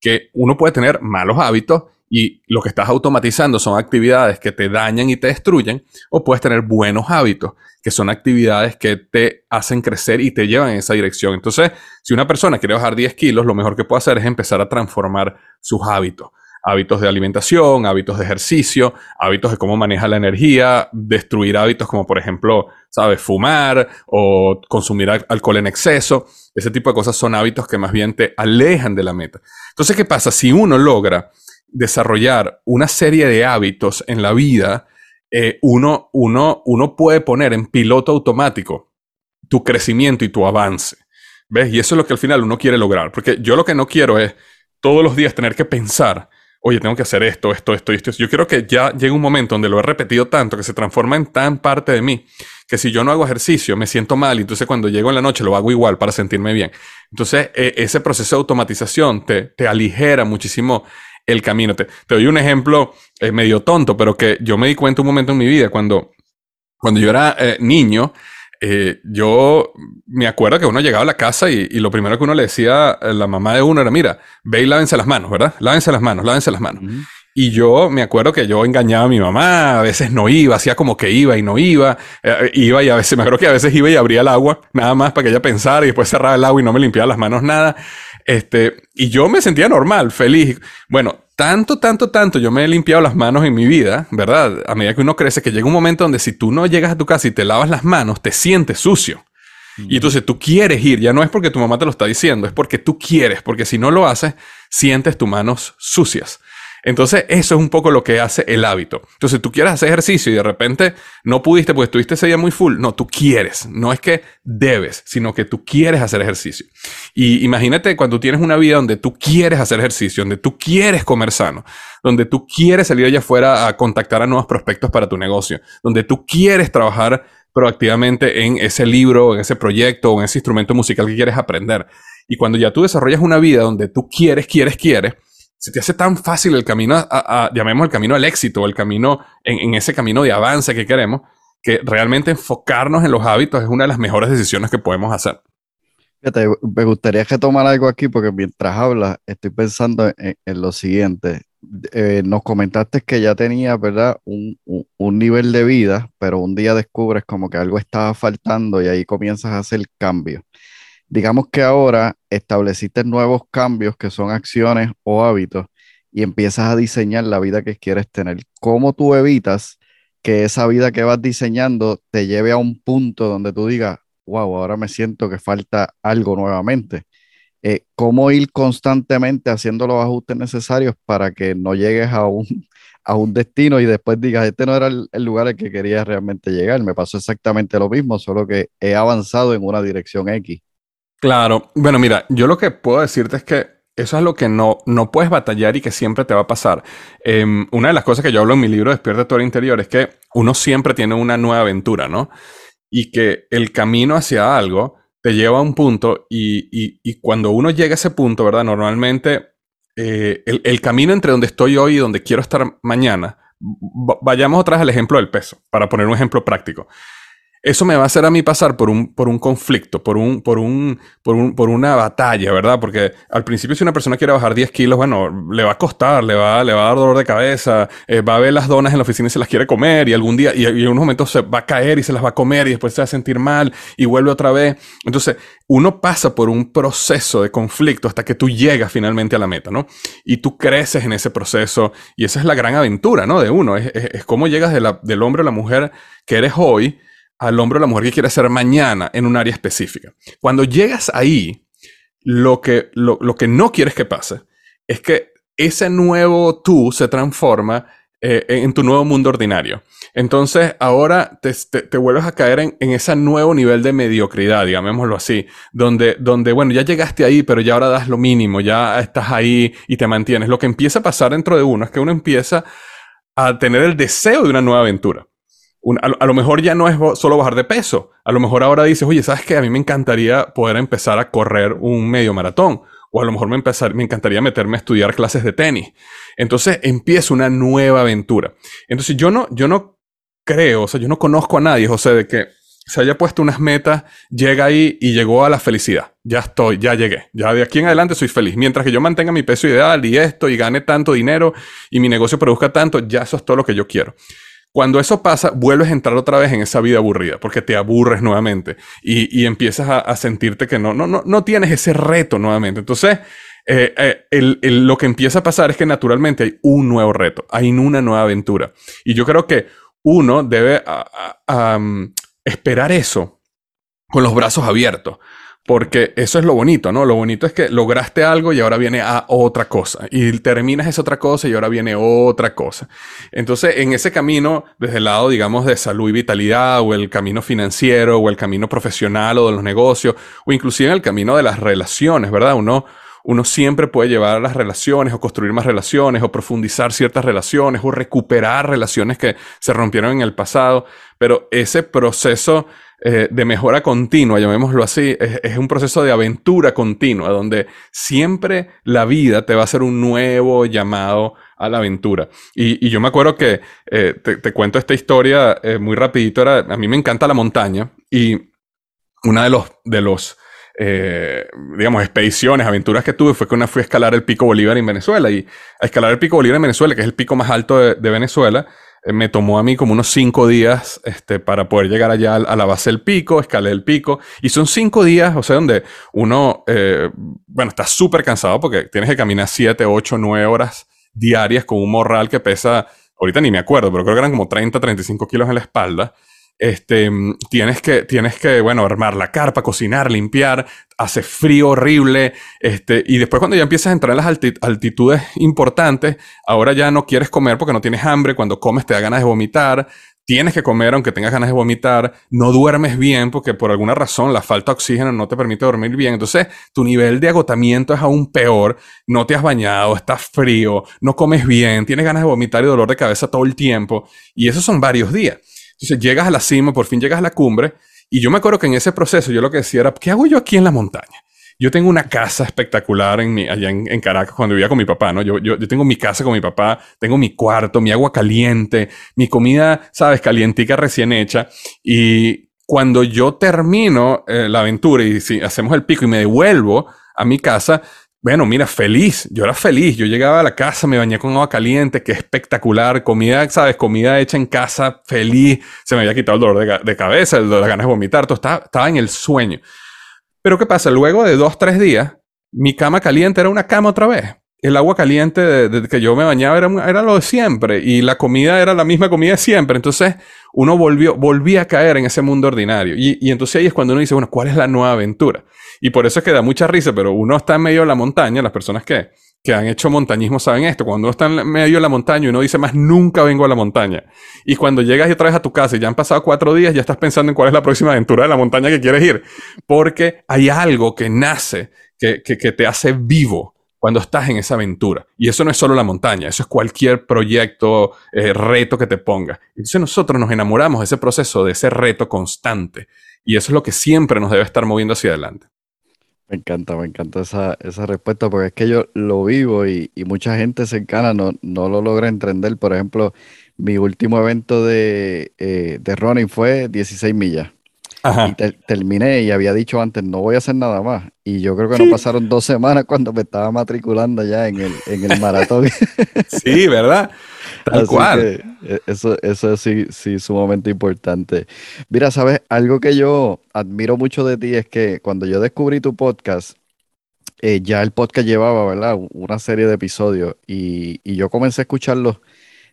que uno puede tener malos hábitos y lo que estás automatizando son actividades que te dañan y te destruyen, o puedes tener buenos hábitos, que son actividades que te hacen crecer y te llevan en esa dirección. Entonces, si una persona quiere bajar 10 kilos, lo mejor que puede hacer es empezar a transformar sus hábitos. Hábitos de alimentación, hábitos de ejercicio, hábitos de cómo maneja la energía, destruir hábitos como por ejemplo, sabes, fumar o consumir alcohol en exceso. Ese tipo de cosas son hábitos que más bien te alejan de la meta. Entonces, ¿qué pasa? Si uno logra desarrollar una serie de hábitos en la vida, eh, uno, uno, uno puede poner en piloto automático tu crecimiento y tu avance. ¿Ves? Y eso es lo que al final uno quiere lograr. Porque yo lo que no quiero es todos los días tener que pensar, oye, tengo que hacer esto, esto, esto, esto. Yo quiero que ya llegue un momento donde lo he repetido tanto, que se transforma en tan parte de mí, que si yo no hago ejercicio me siento mal y entonces cuando llego en la noche lo hago igual para sentirme bien. Entonces, e, ese proceso de automatización te, te aligera muchísimo el camino. Te, doy un ejemplo eh, medio tonto, pero que yo me di cuenta un momento en mi vida cuando, cuando yo era eh, niño. Eh, yo me acuerdo que uno llegaba a la casa y, lo primero que uno le decía a la mamá de uno era, mira, ve y lávense las manos, ¿verdad? Lávense las manos, lávense las manos. Y yo me acuerdo que yo engañaba a mi mamá, a veces no iba, hacía como que iba y no iba, iba y a veces, me acuerdo que a veces iba y abría el agua, nada más para que ella pensara y después cerraba el agua y no me limpiaba las manos nada. Este, y yo me sentía normal, feliz. Bueno, tanto, tanto, tanto yo me he limpiado las manos en mi vida, ¿verdad? A medida que uno crece, que llega un momento donde si tú no llegas a tu casa y te lavas las manos, te sientes sucio. Y entonces tú quieres ir, ya no es porque tu mamá te lo está diciendo, es porque tú quieres, porque si no lo haces, sientes tus manos sucias. Entonces, eso es un poco lo que hace el hábito. Entonces, tú quieres hacer ejercicio y de repente no pudiste porque estuviste ese día muy full. No, tú quieres. No es que debes, sino que tú quieres hacer ejercicio. Y imagínate cuando tienes una vida donde tú quieres hacer ejercicio, donde tú quieres comer sano, donde tú quieres salir allá afuera a contactar a nuevos prospectos para tu negocio, donde tú quieres trabajar proactivamente en ese libro, en ese proyecto o en ese instrumento musical que quieres aprender. Y cuando ya tú desarrollas una vida donde tú quieres, quieres, quieres, se te hace tan fácil el camino, a, llamemos el camino al éxito, el camino en, ese camino de avance que queremos, que realmente enfocarnos en los hábitos es una de las mejores decisiones que podemos hacer. Fíjate, me gustaría que tomar algo aquí porque mientras hablas estoy pensando en, lo siguiente. Eh, nos comentaste que ya tenías, ¿verdad? Un, un, nivel de vida, pero un día descubres como que algo estaba faltando y ahí comienzas a hacer cambio digamos que ahora estableciste nuevos cambios que son acciones o hábitos y empiezas a diseñar la vida que quieres tener. ¿Cómo tú evitas que esa vida que vas diseñando te lleve a un punto donde tú digas, wow, ahora me siento que falta algo nuevamente? Eh, ¿Cómo ir constantemente haciendo los ajustes necesarios para que no llegues a un, *laughs* a un destino y después digas, este no era el, lugar al que quería realmente llegar. Me pasó exactamente lo mismo, solo que he avanzado en una dirección X. Claro, bueno, mira, yo lo que puedo decirte es que eso es lo que no, no puedes batallar y que siempre te va a pasar. Em, una de las cosas que yo hablo en mi libro Despierta tu interior es que uno siempre tiene una nueva aventura, ¿no? Y que el camino hacia algo te lleva a un punto y, cuando uno llega a ese punto, ¿verdad? Normalmente eh, el, camino entre donde estoy hoy y donde quiero estar mañana, vayamos otra vez al ejemplo del peso, para poner un ejemplo práctico eso me va a hacer a mí pasar por un, por un conflicto, por, un, por, un, por, un, por una batalla, ¿verdad? Porque al principio si una persona quiere bajar 10 kilos, bueno, le va a costar, le va, le va a dar dolor de cabeza, eh, va a ver las donas en la oficina y se las quiere comer y algún día, y, en unos momentos se va a caer y se las va a comer y después se va a sentir mal y vuelve otra vez. Entonces, uno pasa por un proceso de conflicto hasta que tú llegas finalmente a la meta, ¿no? Y tú creces en ese proceso y esa es la gran aventura, ¿no? De uno, es, es, es cómo llegas de del hombre a la mujer que eres hoy al hombre o la mujer que quiere ser mañana en un área específica. Cuando llegas ahí, lo que, lo, que no quieres que pase es que ese nuevo tú se transforma eh, en tu nuevo mundo ordinario. Entonces, ahora te, vuelves a caer en, ese nuevo nivel de mediocridad, digámoslo así, donde, donde, bueno, ya llegaste ahí, pero ya ahora das lo mínimo, ya estás ahí y te mantienes. Lo que empieza a pasar dentro de uno es que uno empieza a tener el deseo de una nueva aventura a, lo mejor ya no es solo bajar de peso. A lo mejor ahora dices, oye, ¿sabes qué? A mí me encantaría poder empezar a correr un medio maratón. O a lo mejor me, empezar, me encantaría meterme a estudiar clases de tenis. Entonces empieza una nueva aventura. Entonces yo no, yo no creo, o sea, yo no conozco a nadie, José, de que se haya puesto unas metas, llega ahí y llegó a la felicidad. Ya estoy, ya llegué. Ya de aquí en adelante soy feliz. Mientras que yo mantenga mi peso ideal y esto y gane tanto dinero y mi negocio produzca tanto, ya eso es todo lo que yo quiero. Cuando eso pasa, vuelves a entrar otra vez en esa vida aburrida, porque te aburres nuevamente y, empiezas a, sentirte que no, no, no, no tienes ese reto nuevamente. Entonces, eh, eh, lo que empieza a pasar es que naturalmente hay un nuevo reto, hay una nueva aventura. Y yo creo que uno debe esperar eso con los brazos abiertos. Porque eso es lo bonito, ¿no? Lo bonito es que lograste algo y ahora viene a otra cosa. Y terminas esa otra cosa y ahora viene otra cosa. Entonces, en ese camino, desde el lado, digamos, de salud y vitalidad, o el camino financiero, o el camino profesional, o de los negocios, o inclusive en el camino de las relaciones, ¿verdad? Uno, uno siempre puede llevar a las relaciones, o construir más relaciones, o profundizar ciertas relaciones, o recuperar relaciones que se rompieron en el pasado. Pero ese proceso eh, de mejora continua, llamémoslo así, es, un proceso de aventura continua, donde siempre la vida te va a hacer un nuevo llamado a la aventura. Y, yo me acuerdo que, eh, te, cuento esta historia eh, muy rapidito, era, a mí me encanta la montaña y una de los, de los digamos, expediciones, aventuras que tuve fue que una fui a escalar el Pico Bolívar en Venezuela y a escalar el Pico Bolívar en Venezuela, que es el pico más alto de Venezuela, me tomó a mí como unos cinco días este, para poder llegar allá a la base del pico, escalé el pico. Y son cinco días, o sea, donde uno, eh, bueno, está súper cansado porque tienes que caminar siete, ocho, nueve horas diarias con un morral que pesa, ahorita ni me acuerdo, pero creo que eran como 30, 35 kilos en la espalda este, tienes que, tienes que, bueno, armar la carpa, cocinar, limpiar, hace frío horrible, este, y después cuando ya empiezas a entrar en las altitudes importantes, ahora ya no quieres comer porque no tienes hambre, cuando comes te da ganas de vomitar, tienes que comer aunque tengas ganas de vomitar, no duermes bien porque por alguna razón la falta de oxígeno no te permite dormir bien, entonces tu nivel de agotamiento es aún peor, no te has bañado, estás frío, no comes bien, tienes ganas de vomitar y dolor de cabeza todo el tiempo, y esos son varios días. Entonces llegas a la cima, por fin llegas a la cumbre, y yo me acuerdo que en ese proceso yo lo que decía era, ¿qué hago yo aquí en la montaña? Yo tengo una casa espectacular en mi, allá en, Caracas cuando vivía con mi papá, ¿no? Yo, yo, yo, tengo mi casa con mi papá, tengo mi cuarto, mi agua caliente, mi comida, sabes, calientica recién hecha. Y cuando yo termino eh, la aventura y si hacemos el pico y me devuelvo a mi casa, bueno, mira, feliz. Yo era feliz. Yo llegaba a la casa, me bañé con agua caliente, que espectacular. Comida, ¿sabes? Comida hecha en casa, feliz. Se me había quitado el dolor de, cabeza, el las ganas de vomitar. Todo estaba, estaba en el sueño. Pero ¿qué pasa? Luego de dos, tres días, mi cama caliente era una cama otra vez. El agua caliente de, que yo me bañaba era, era, lo de siempre y la comida era la misma comida de siempre. Entonces uno volvió, volvía a caer en ese mundo ordinario. Y, y entonces ahí es cuando uno dice, bueno, ¿cuál es la nueva aventura? Y por eso es que da mucha risa, pero uno está en medio de la montaña, las personas que, que han hecho montañismo saben esto. Cuando uno está en medio de la montaña y uno dice más nunca vengo a la montaña. Y cuando llegas otra vez a tu casa y ya han pasado cuatro días, ya estás pensando en cuál es la próxima aventura de la montaña que quieres ir. Porque hay algo que nace, que, que, que te hace vivo cuando estás en esa aventura. Y eso no es solo la montaña, eso es cualquier proyecto, eh, reto que te ponga. Entonces nosotros nos enamoramos de ese proceso, de ese reto constante. Y eso es lo que siempre nos debe estar moviendo hacia adelante. Me encanta, me encanta esa, esa respuesta porque es que yo lo vivo y, y mucha gente cercana no, no lo logra entender. Por ejemplo, mi último evento de, eh, de running fue 16 millas. Ajá. Y te- terminé y había dicho antes, no voy a hacer nada más. Y yo creo que no pasaron dos semanas *laughs* cuando me estaba matriculando ya en el, en el maratón. *laughs* Sí, ¿verdad? Tal Así cual. eh, eso, eso es sí, sí, sumamente importante. Mira, sabes, algo que yo admiro mucho de ti es que cuando yo descubrí tu podcast, eh, ya el podcast llevaba, ¿verdad? Una serie de episodios y, y yo comencé a escucharlos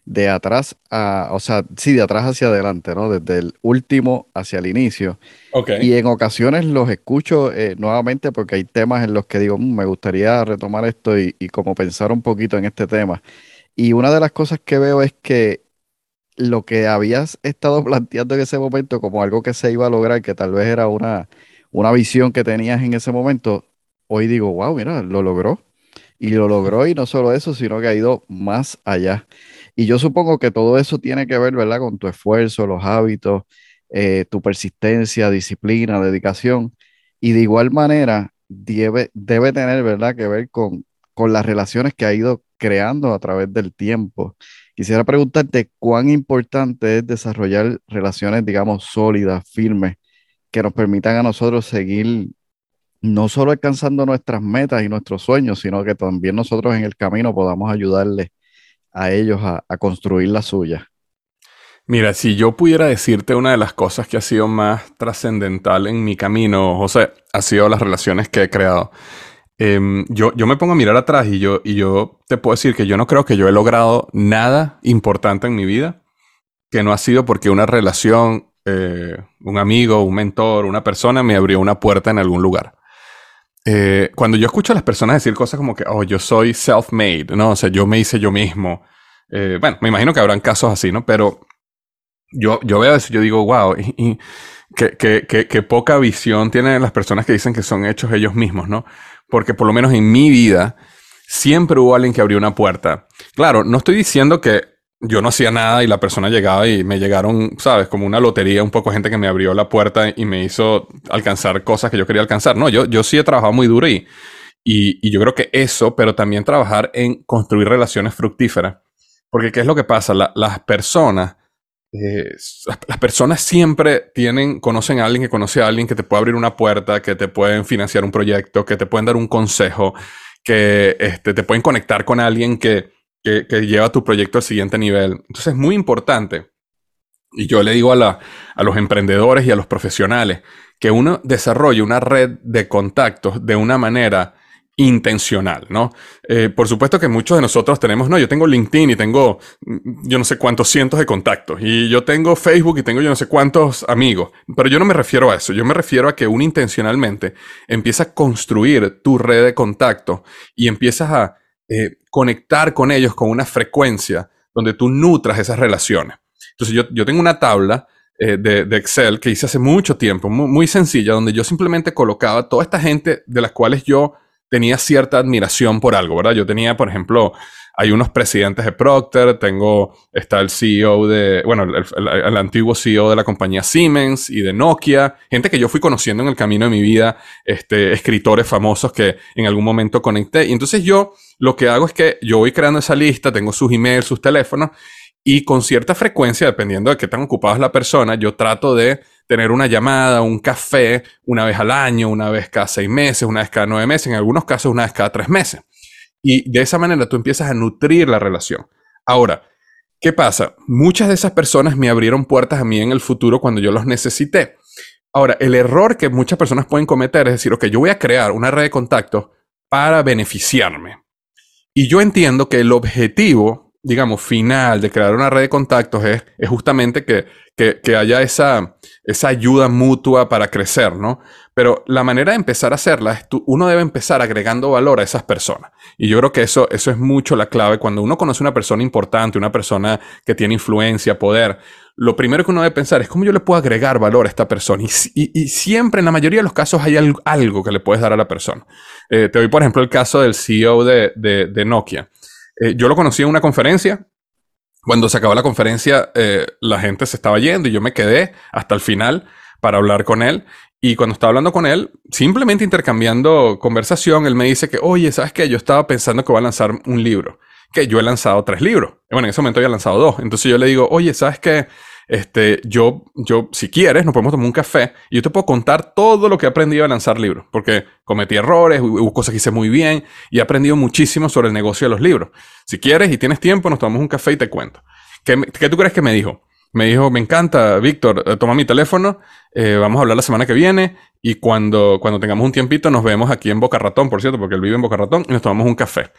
de atrás a, o sea, sí, de atrás hacia adelante, ¿no? Desde el último hacia el inicio. Ok. Y en ocasiones los escucho eh, nuevamente porque hay temas en los que digo, "Mm, me gustaría retomar esto y, y como pensar un poquito en este tema. Y una de las cosas que veo es que lo que habías estado *laughs* planteando en ese momento como algo que se iba a lograr, que tal vez era una, una visión que tenías en ese momento, hoy digo, wow, mira, lo logró. Y lo logró y no solo eso, sino que ha ido más allá. Y yo supongo que todo eso tiene que ver, ¿verdad? Con tu esfuerzo, los hábitos, eh, tu persistencia, disciplina, dedicación. Y de igual manera, debe, debe tener, ¿verdad? Que ver con, con las relaciones que ha ido creando a través del tiempo. Quisiera preguntarte cuán importante es desarrollar relaciones, digamos, sólidas, firmes, que nos permitan a nosotros seguir no solo alcanzando nuestras metas y nuestros sueños, sino que también nosotros en el camino podamos ayudarles a ellos a, construir la suya. Mira, si yo pudiera decirte una de las cosas que ha sido más trascendental en mi camino, José, ha sido las relaciones que he creado. Em, yo, yo me pongo a mirar atrás y yo, y yo te puedo decir que yo no creo que yo he logrado nada importante en mi vida que no ha sido porque una relación, eh, un amigo, un mentor, una persona me abrió una puerta en algún lugar. Eh, cuando yo escucho a las personas decir cosas como que, oh, yo soy self-made, ¿no? O sea, yo me hice yo mismo. Eh, bueno, me imagino que habrán casos así, ¿no? Pero yo, yo veo eso yo digo, wow, y, y qué, qué- qué- qué poca visión tienen las personas que dicen que son hechos ellos mismos, ¿no? Porque por lo menos en mi vida siempre hubo alguien que abrió una puerta. Claro, no estoy diciendo que yo no hacía nada y la persona llegaba y me llegaron, ¿sabes? Como una lotería, un poco gente que me abrió la puerta y me hizo alcanzar cosas que yo quería alcanzar. No, yo, yo sí he trabajado muy duro y, y, y yo creo que eso, pero también trabajar en construir relaciones fructíferas. Porque ¿qué es lo que pasa? La- las personas, eh, las, las personas siempre tienen, conocen a alguien que conoce a alguien que te puede abrir una puerta, que te pueden financiar un proyecto, que te pueden dar un consejo, que este, te pueden conectar con alguien que, que, que lleva tu proyecto al siguiente nivel. Entonces es muy importante. Y yo le digo a, la, a los emprendedores y a los profesionales que uno desarrolle una red de contactos de una manera intencional, ¿no? Eh, por supuesto que muchos de nosotros tenemos, no, yo tengo LinkedIn y tengo mm, yo no sé cuántos cientos de contactos y yo tengo Facebook y tengo yo no sé cuántos amigos, pero yo no me refiero a eso, yo me refiero a que uno intencionalmente empieza a construir tu red de contactos y empiezas a eh, conectar con ellos con una frecuencia donde tú nutras esas relaciones. Entonces yo, yo tengo una tabla eh, de, Excel que hice hace mucho tiempo, muy, muy sencilla, donde yo simplemente colocaba toda esta gente de las cuales yo tenía cierta admiración por algo, ¿verdad? Yo tenía, por ejemplo, hay unos presidentes de Procter, tengo, está el CEO de, bueno, el, antiguo CEO de la compañía Siemens y de Nokia, gente que yo fui conociendo en el camino de mi vida, este, escritores famosos que en algún momento conecté. Y entonces yo lo que hago es que yo voy creando esa lista, tengo sus emails, sus teléfonos, y con cierta frecuencia, dependiendo de qué tan ocupada es la persona, yo trato de tener una llamada, un café, una vez al año, una vez cada seis meses, una vez cada nueve meses, en algunos casos una vez cada tres meses. Y de esa manera tú empiezas a nutrir la relación. Ahora, ¿qué pasa? Muchas de esas personas me abrieron puertas a mí en el futuro cuando yo los necesité. Ahora, el error que muchas personas pueden cometer es decir, ok, yo voy a crear una red de contactos para beneficiarme. Y yo entiendo que el objetivo digamos, final de crear una red de contactos es, es justamente que, que, que, haya esa, esa ayuda mutua para crecer, ¿no? Pero la manera de empezar a hacerla es tú, uno debe empezar agregando valor a esas personas. Y yo creo que eso, eso es mucho la clave. Cuando uno conoce una persona importante, una persona que tiene influencia, poder, lo primero que uno debe pensar es cómo yo le puedo agregar valor a esta persona. Y, siempre, en la mayoría de los casos, hay algo, que le puedes dar a la persona. Eh, te doy, por ejemplo, el caso del CEO de, de Nokia. Eh, yo lo conocí en una conferencia. Cuando se acabó la conferencia, eh, la gente se estaba yendo y yo me quedé hasta el final para hablar con él. Y cuando estaba hablando con él, simplemente intercambiando conversación, él me dice que, oye, ¿sabes qué? Yo estaba pensando que voy a lanzar un libro. Que yo he lanzado tres libros. bueno, en ese momento había lanzado dos. Entonces yo le digo, oye, ¿sabes qué? Este, yo, yo, si quieres, nos podemos tomar un café y yo te puedo contar todo lo que he aprendido a lanzar libros, porque cometí errores, hubo cosas que hice muy bien y he aprendido muchísimo sobre el negocio de los libros. Si quieres y tienes tiempo, nos tomamos un café y te cuento. ¿Qué, qué tú crees que me dijo? Me dijo, me encanta, Víctor, eh, toma mi teléfono, eh, vamos a hablar la semana que viene y cuando, cuando tengamos un tiempito nos vemos aquí en Boca Ratón, por cierto, porque él vive en Boca Ratón y nos tomamos un café.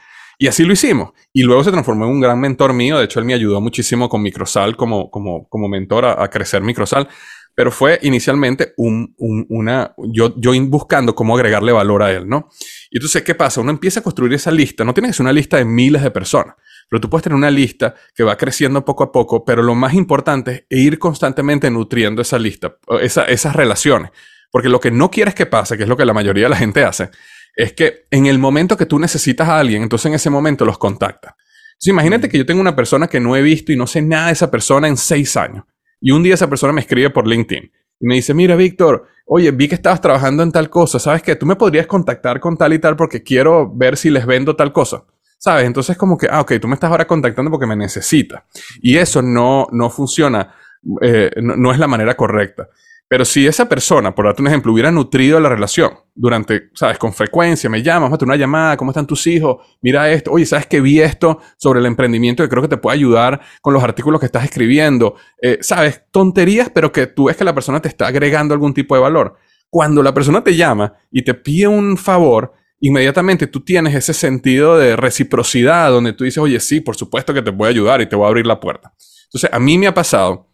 Y así lo hicimos. Y luego se transformó en un gran mentor mío. De hecho, él me ayudó muchísimo con Microsal como, como, como mentor a, a crecer Microsal. Pero fue inicialmente un, un, una, yo, yo buscando cómo agregarle valor a él, ¿no? Y entonces, ¿qué pasa? Uno empieza a construir esa lista. No tiene que ser una lista de miles de personas, pero tú puedes tener una lista que va creciendo poco a poco, pero lo más importante es ir constantemente nutriendo esa lista, esa, esas relaciones. Porque lo que no quieres que pase, que es lo que la mayoría de la gente hace, es que en el momento que tú necesitas a alguien, entonces en ese momento los contactas. Entonces imagínate que yo tengo una persona que no he visto y no sé nada de esa persona en seis años. Y un día esa persona me escribe por LinkedIn y me dice, mira, Víctor, oye, vi que estabas trabajando en tal cosa, ¿sabes qué? Tú me podrías contactar con tal y tal porque quiero ver si les vendo tal cosa. ¿Sabes? Entonces como que, ah, ok, tú me estás ahora contactando porque me necesitas. Y eso no, no funciona, eh, no, no es la manera correcta. Pero si esa persona, por darte un ejemplo, hubiera nutrido la relación durante, sabes, con frecuencia, me llamas, mate una llamada, ¿cómo están tus hijos? Mira esto, oye, ¿sabes que vi esto sobre el emprendimiento que creo que te puede ayudar con los artículos que estás escribiendo? Eh, sabes, tonterías, pero que tú ves que la persona te está agregando algún tipo de valor. Cuando la persona te llama y te pide un favor, inmediatamente tú tienes ese sentido de reciprocidad donde tú dices, oye, sí, por supuesto que te voy a ayudar y te voy a abrir la puerta. Entonces, a mí me ha pasado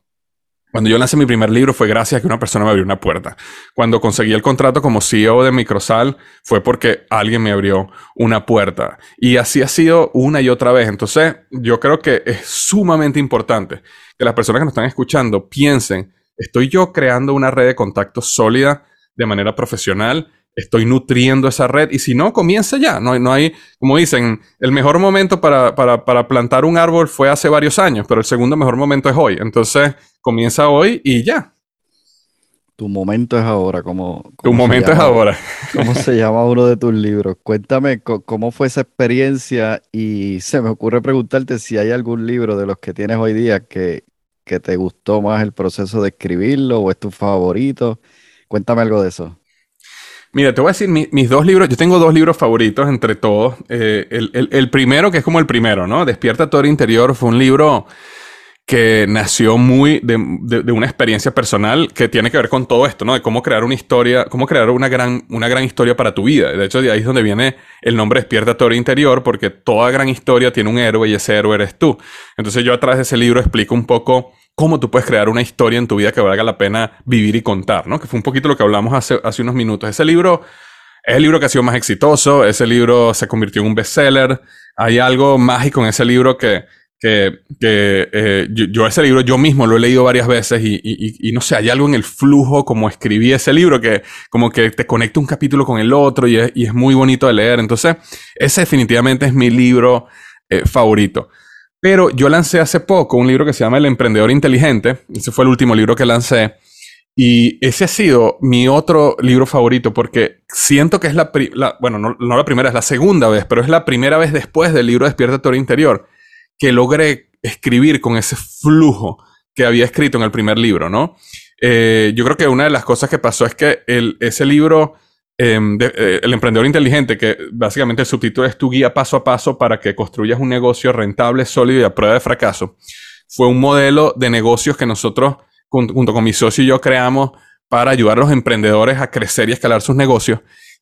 cuando yo lancé mi primer libro fue gracias a que una persona me abrió una puerta. Cuando conseguí el contrato como CEO de Microsal fue porque alguien me abrió una puerta. Y así ha sido una y otra vez. Entonces, yo creo que es sumamente importante que las personas que nos están escuchando piensen, ¿estoy yo creando una red de contactos sólida de manera profesional? Estoy nutriendo esa red y si no, comienza ya. No, no hay, como dicen, el mejor momento para, para, para, plantar un árbol fue hace varios años, pero el segundo mejor momento es hoy. Entonces, comienza hoy y ya. Tu momento es ahora, como... Tu momento es ahora. ¿Cómo se llama uno de tus libros? Cuéntame cómo fue esa experiencia y se me ocurre preguntarte si hay algún libro de los que tienes hoy día que, que te gustó más el proceso de escribirlo o es tu favorito. Cuéntame algo de eso. Mira, te voy a decir mis dos libros. Yo tengo dos libros favoritos entre todos. Eh, el, primero, que es como el primero, ¿no? Despierta el interior, fue un libro que nació muy de, una experiencia personal que tiene que ver con todo esto, ¿no? De cómo crear una historia, cómo crear una gran, una gran historia para tu vida. De hecho, de ahí es donde viene el nombre Despierta el interior, porque toda gran historia tiene un héroe y ese héroe eres tú. Entonces yo a través de ese libro explico un poco cómo tú puedes crear una historia en tu vida que valga la pena vivir y contar, ¿no? Que fue un poquito lo que hablamos hace, hace unos minutos. Ese libro es el libro que ha sido más exitoso, ese libro se convirtió en un bestseller. Hay algo mágico en ese libro que, que, que eh, yo, ese libro yo mismo lo he leído varias veces y, y, y, no sé, hay algo en el flujo como escribí ese libro que como que te conecta un capítulo con el otro y es, es muy bonito de leer. Entonces, ese definitivamente es mi libro eh, favorito. Pero yo lancé hace poco un libro que se llama El Emprendedor Inteligente. Ese fue el último libro que lancé. Y ese ha sido mi otro libro favorito porque siento que es la, bueno, no, la primera, es la segunda vez, pero es la primera vez después del libro Despierta tu interior que logré escribir con ese flujo que había escrito en el primer libro, ¿no? Eh, yo creo que una de las cosas que pasó es que el, ese libro Em, eh, el emprendedor inteligente, que básicamente el subtítulo es tu guía paso a paso para que construyas un negocio rentable, sólido y a prueba de fracaso, fue un modelo de negocios que nosotros, junto, con mi socio y yo, creamos para ayudar a los emprendedores a crecer y escalar sus negocios.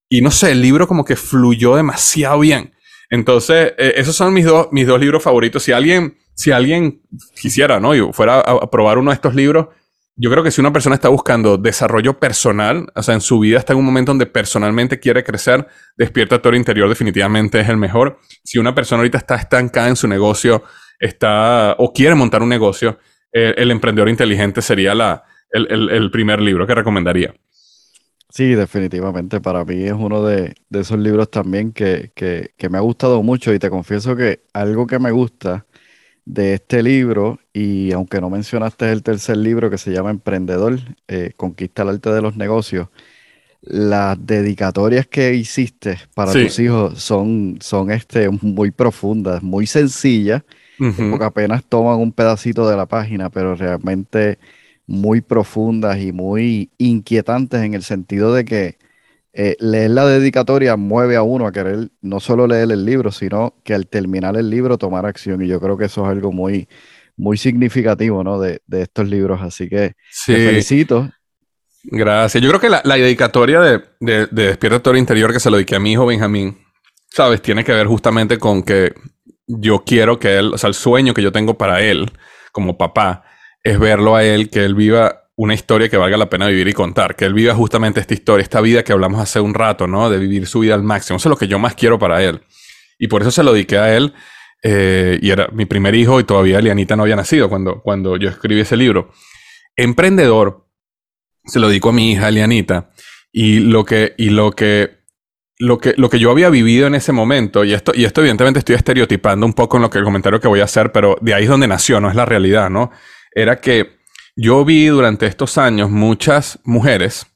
Y no sé, el libro como que fluyó demasiado bien. Entonces, eh, esos son mis, dos mis dos libros favoritos. Si alguien, si alguien quisiera, ¿no? Y fuera a, probar uno de estos libros, yo creo que si una persona está buscando desarrollo personal, o sea, en su vida está en un momento donde personalmente quiere crecer, Despierta Toro Interior definitivamente es el mejor. Si una persona ahorita está estancada en su negocio, está o quiere montar un negocio, El Emprendedor Inteligente sería la, el, el primer libro que recomendaría. Sí, definitivamente. Para mí es uno de, esos libros también que, me ha gustado mucho y te confieso que algo que me gusta de este libro, y aunque no mencionaste el tercer libro que se llama Emprendedor, eh, Conquista el arte de los negocios, las dedicatorias que hiciste para tus hijos son, son este, muy profundas, muy sencillas, porque apenas toman un pedacito de la página, pero realmente muy profundas y muy inquietantes en el sentido de que eh, leer la dedicatoria mueve a uno a querer no solo leer el libro, sino que al terminar el libro tomar acción. Y yo creo que eso es algo muy, muy significativo ¿no? de, estos libros. Así que te felicito. Gracias. Yo creo que la, dedicatoria de, de, de Despierta Toro Interior que se lo dediqué a mi hijo Benjamín, ¿sabes? Tiene que ver justamente con que yo quiero que él, o sea, el sueño que yo tengo para él como papá es verlo a él, que él viva una historia que valga la pena vivir y contar, que él viva justamente esta historia, esta vida que hablamos hace un rato, ¿no? De vivir su vida al máximo. Eso es lo que yo más quiero para él. Y por eso se lo dediqué a él. Eh, y era mi primer hijo y todavía Elianita no había nacido cuando, cuando yo escribí ese libro. Emprendedor, se lo dedico a mi hija Elianita. Y lo que, y lo que, lo que, lo que yo había vivido en ese momento, y esto, y esto evidentemente estoy estereotipando un poco en lo que el comentario que voy a hacer, pero de ahí es donde nació, no es la realidad, ¿no? era que yo vi durante estos años muchas mujeres